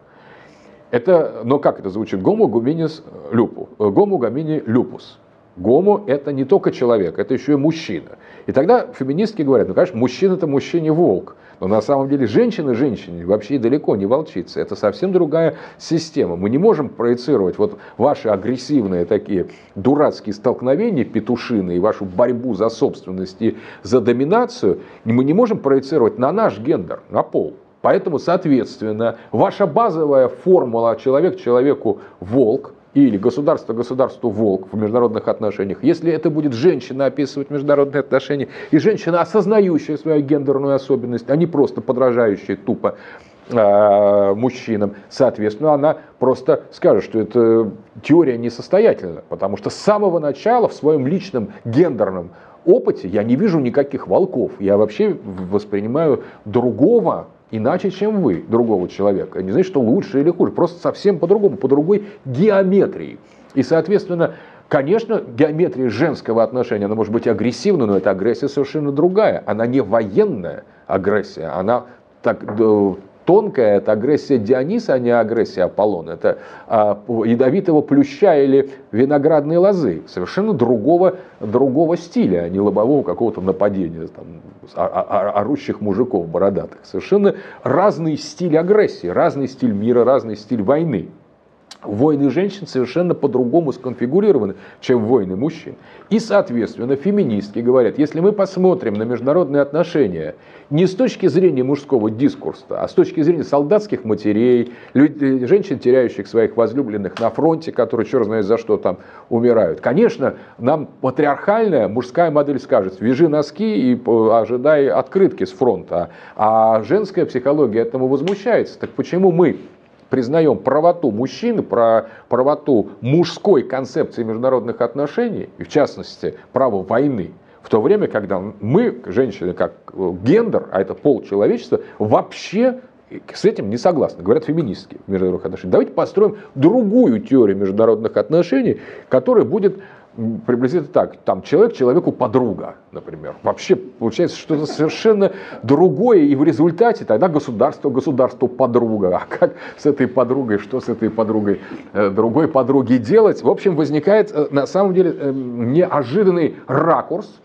Это, но как это звучит? Гому гуминис люпу. Гому гамини люпус. Гому – это не только человек, это еще и мужчина. И тогда феминистки говорят, ну, конечно, мужчина – это мужчине волк. Но на самом деле женщина женщине вообще далеко не волчица. Это совсем другая система. Мы не можем проецировать вот ваши агрессивные такие дурацкие столкновения петушиные, вашу борьбу за собственность и за доминацию, мы не можем проецировать на наш гендер, на пол. Поэтому, соответственно, ваша базовая формула человек человеку волк или государство государству волк в международных отношениях, если это будет женщина описывать международные отношения, и женщина, осознающая свою гендерную особенность, а не просто подражающая тупо э, мужчинам, соответственно, она просто скажет, что эта теория несостоятельна, потому что с самого начала в своем личном гендерном опыте я не вижу никаких волков. Я вообще воспринимаю другого иначе, чем вы, другого человека. Не значит, что лучше или хуже, просто совсем по-другому, по другой геометрии. И, соответственно, Конечно, геометрия женского отношения, она может быть агрессивна, но эта агрессия совершенно другая. Она не военная агрессия, она так, тонкая, это агрессия Диониса, а не агрессия Аполлона. Это а, ядовитого плюща или виноградной лозы. Совершенно другого, другого стиля, а не лобового какого-то нападения там, орущих мужиков бородатых. Совершенно разный стиль агрессии, разный стиль мира, разный стиль войны. Войны женщин совершенно по-другому сконфигурированы, чем войны мужчин. И, соответственно, феминистки говорят, если мы посмотрим на международные отношения не с точки зрения мужского дискурса, а с точки зрения солдатских матерей, людей, женщин, теряющих своих возлюбленных на фронте, которые черт знает за что там умирают. Конечно, нам патриархальная мужская модель скажет, вяжи носки и ожидай открытки с фронта. А женская психология этому возмущается. Так почему мы признаем правоту мужчины, про правоту мужской концепции международных отношений, и в частности право войны, в то время, когда мы, женщины, как э, гендер, а это пол человечества, вообще с этим не согласны, говорят феминистки международных отношений. Давайте построим другую теорию международных отношений, которая будет приблизительно так. Там человек человеку подруга, например. Вообще получается что-то совершенно другое, и в результате тогда государство государству подруга. А как с этой подругой, что с этой подругой, э, другой подруги делать? В общем, возникает э, на самом деле э, неожиданный ракурс,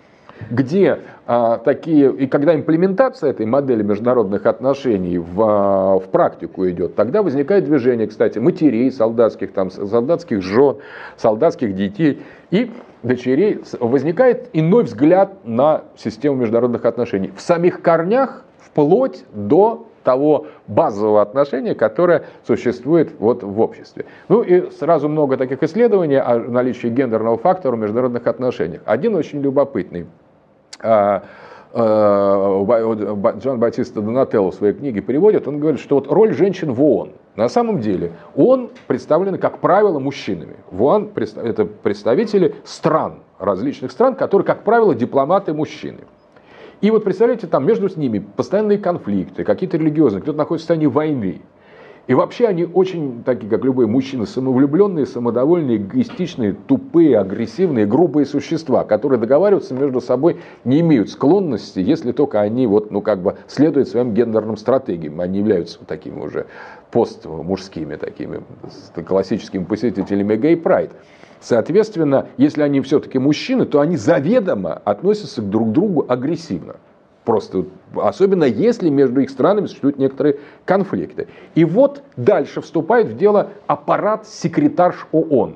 где а, такие, и когда имплементация этой модели международных отношений в, а, в практику идет, тогда возникает движение, кстати, матерей солдатских, там, солдатских жен, солдатских детей и дочерей. Возникает иной взгляд на систему международных отношений. В самих корнях вплоть до того базового отношения, которое существует вот в обществе. Ну и сразу много таких исследований о наличии гендерного фактора в международных отношениях. Один очень любопытный. А, а, Джон Батиста Донателло в своей книге переводит, он говорит, что вот роль женщин в ООН, на самом деле, ООН представлены, как правило, мужчинами. В ООН это представители стран, различных стран, которые, как правило, дипломаты мужчины. И вот представляете, там между ними постоянные конфликты, какие-то религиозные, кто-то находится в состоянии войны. И вообще они очень, такие как любые мужчины, самовлюбленные, самодовольные, эгоистичные, тупые, агрессивные, грубые существа, которые договариваться между собой не имеют склонности, если только они вот, ну, как бы следуют своим гендерным стратегиям. Они являются вот такими уже постмужскими, такими классическими посетителями гей-прайд. Соответственно, если они все-таки мужчины, то они заведомо относятся друг к другу агрессивно. Просто, особенно если между их странами существуют некоторые конфликты. И вот дальше вступает в дело аппарат секретарш ООН,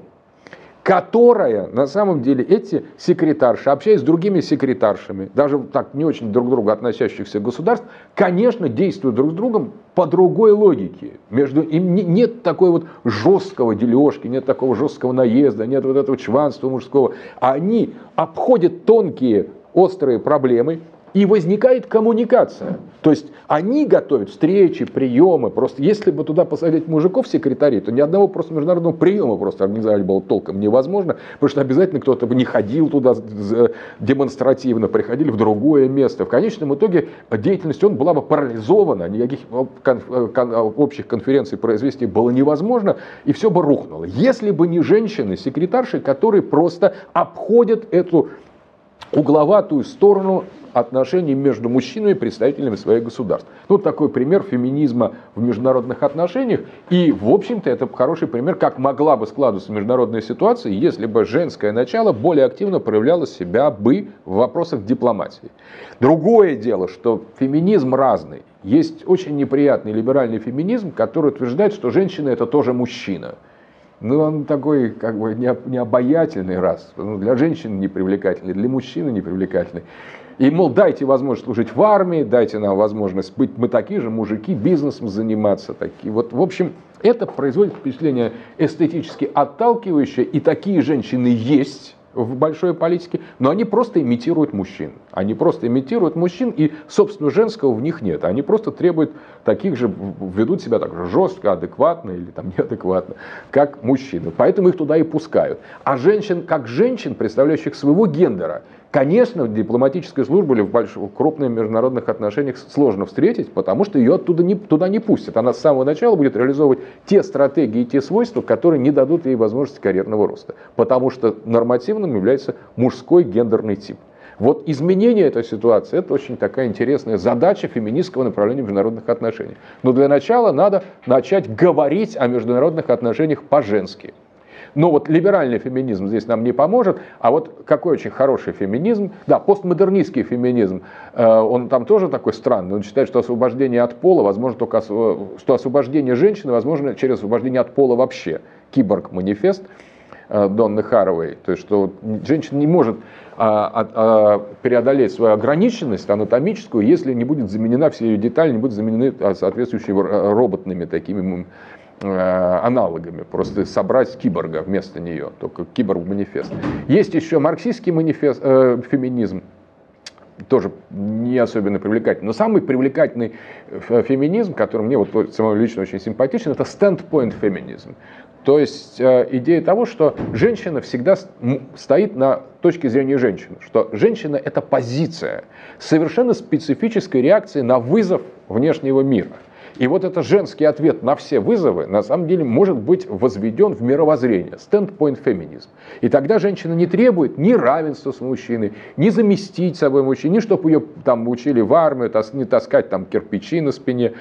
которая, на самом деле, эти секретарши, общаясь с другими секретаршами, даже так не очень друг к другу относящихся государств, конечно, действуют друг с другом по другой логике. Между им нет такой вот жесткого дележки, нет такого жесткого наезда, нет вот этого чванства мужского. Они обходят тонкие острые проблемы, и возникает коммуникация. То есть они готовят встречи, приемы. Просто если бы туда посадить мужиков секретарей, то ни одного просто международного приема просто организовать было толком невозможно, потому что обязательно кто-то бы не ходил туда демонстративно, приходили в другое место. В конечном итоге деятельность он была бы парализована, никаких общих конференций произвести было невозможно, и все бы рухнуло. Если бы не женщины, секретарши, которые просто обходят эту угловатую сторону отношений между мужчинами и представителями своих государств. Ну, такой пример феминизма в международных отношениях. И, в общем-то, это хороший пример, как могла бы складываться международная ситуация, если бы женское начало более активно проявляло себя бы в вопросах дипломатии. Другое дело, что феминизм разный. Есть очень неприятный либеральный феминизм, который утверждает, что женщина это тоже мужчина. Ну, он такой, как бы, необаятельный раз. Ну, для женщин непривлекательный, для мужчины непривлекательный. И, мол, дайте возможность служить в армии, дайте нам возможность быть, мы такие же мужики, бизнесом заниматься. Такие. Вот, в общем, это производит впечатление эстетически отталкивающее, и такие женщины есть в большой политике, но они просто имитируют мужчин. Они просто имитируют мужчин, и, собственно, женского в них нет. Они просто требуют таких же, ведут себя так же жестко, адекватно или там неадекватно, как мужчины. Поэтому их туда и пускают. А женщин, как женщин, представляющих своего гендера, Конечно, в дипломатической службе или в больших, крупных международных отношениях сложно встретить, потому что ее оттуда не, туда не пустят. Она с самого начала будет реализовывать те стратегии и те свойства, которые не дадут ей возможности карьерного роста. Потому что нормативным является мужской гендерный тип. Вот изменение этой ситуации – это очень такая интересная задача феминистского направления международных отношений. Но для начала надо начать говорить о международных отношениях по-женски. Но вот либеральный феминизм здесь нам не поможет. А вот какой очень хороший феминизм, да, постмодернистский феминизм, э, он там тоже такой странный. Он считает, что освобождение от пола возможно только, что освобождение женщины возможно через освобождение от пола вообще. Киборг-манифест э, Донны Харовой. То есть, что женщина не может а, а, преодолеть свою ограниченность анатомическую, если не будет заменена, все ее детали не будут заменены а, соответствующими роботными такими Э, аналогами, просто собрать киборга вместо нее, только киборг-манифест. Есть еще марксистский манифест, э, феминизм, тоже не особенно привлекательный. Но самый привлекательный феминизм, который мне вот самому лично очень симпатичен, это standpoint феминизм. То есть э, идея того, что женщина всегда стоит на точке зрения женщины, что женщина – это позиция, совершенно специфической реакции на вызов внешнего мира. И вот этот женский ответ на все вызовы, на самом деле, может быть возведен в мировоззрение, standpoint феминизм. И тогда женщина не требует ни равенства с мужчиной, ни заместить собой мужчину, ни чтобы ее там учили в армию, не таскать там кирпичи на спине,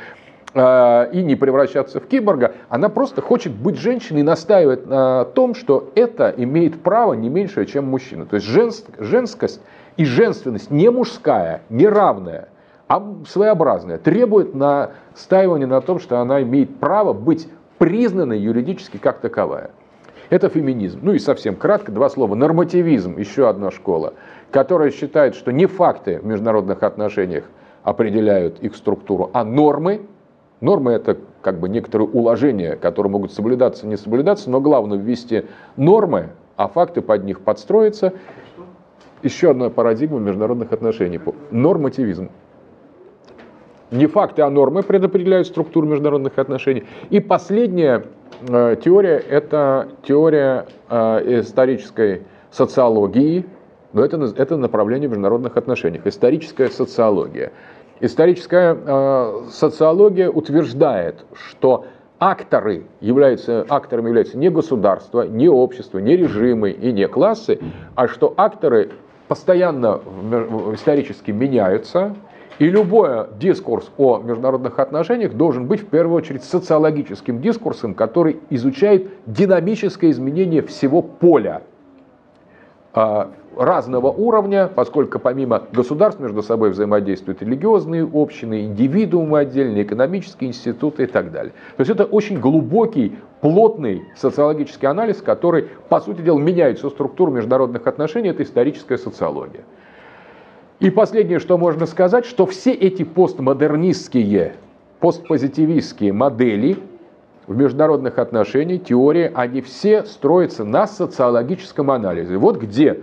э, и не превращаться в киборга, она просто хочет быть женщиной и настаивает на том, что это имеет право не меньше, чем мужчина. То есть женскость и женственность не мужская, не равная, а своеобразная, требует настаивания на том, что она имеет право быть признанной юридически как таковая. Это феминизм. Ну и совсем кратко, два слова. Нормативизм, еще одна школа, которая считает, что не факты в международных отношениях определяют их структуру, а нормы. Нормы это как бы некоторые уложения, которые могут соблюдаться, не соблюдаться, но главное ввести нормы, а факты под них подстроиться. Еще одна парадигма международных отношений. Нормативизм. Не факты, а нормы предопределяют структуру международных отношений. И последняя э, теория – это теория э, исторической социологии, но это, это направление в международных отношениях, историческая социология. Историческая э, социология утверждает, что акторы являются, акторами являются не государство, не общество, не режимы и не классы, а что акторы постоянно исторически меняются, и любой дискурс о международных отношениях должен быть в первую очередь социологическим дискурсом, который изучает динамическое изменение всего поля а, разного уровня, поскольку помимо государств между собой взаимодействуют религиозные общины, индивидуумы отдельные, экономические институты и так далее. То есть это очень глубокий, плотный социологический анализ, который, по сути дела, меняет всю структуру международных отношений, это историческая социология. И последнее, что можно сказать, что все эти постмодернистские, постпозитивистские модели в международных отношениях, теории, они все строятся на социологическом анализе. Вот где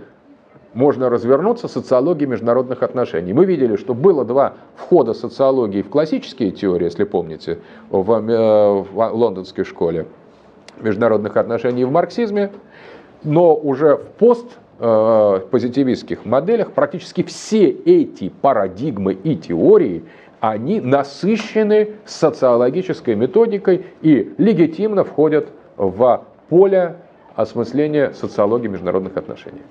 можно развернуться социологии международных отношений. Мы видели, что было два входа социологии в классические теории, если помните, в, э, в лондонской школе международных отношений в марксизме, но уже в пост Э, позитивистских моделях практически все эти парадигмы и теории, они насыщены социологической методикой и легитимно входят в поле осмысления социологии международных отношений.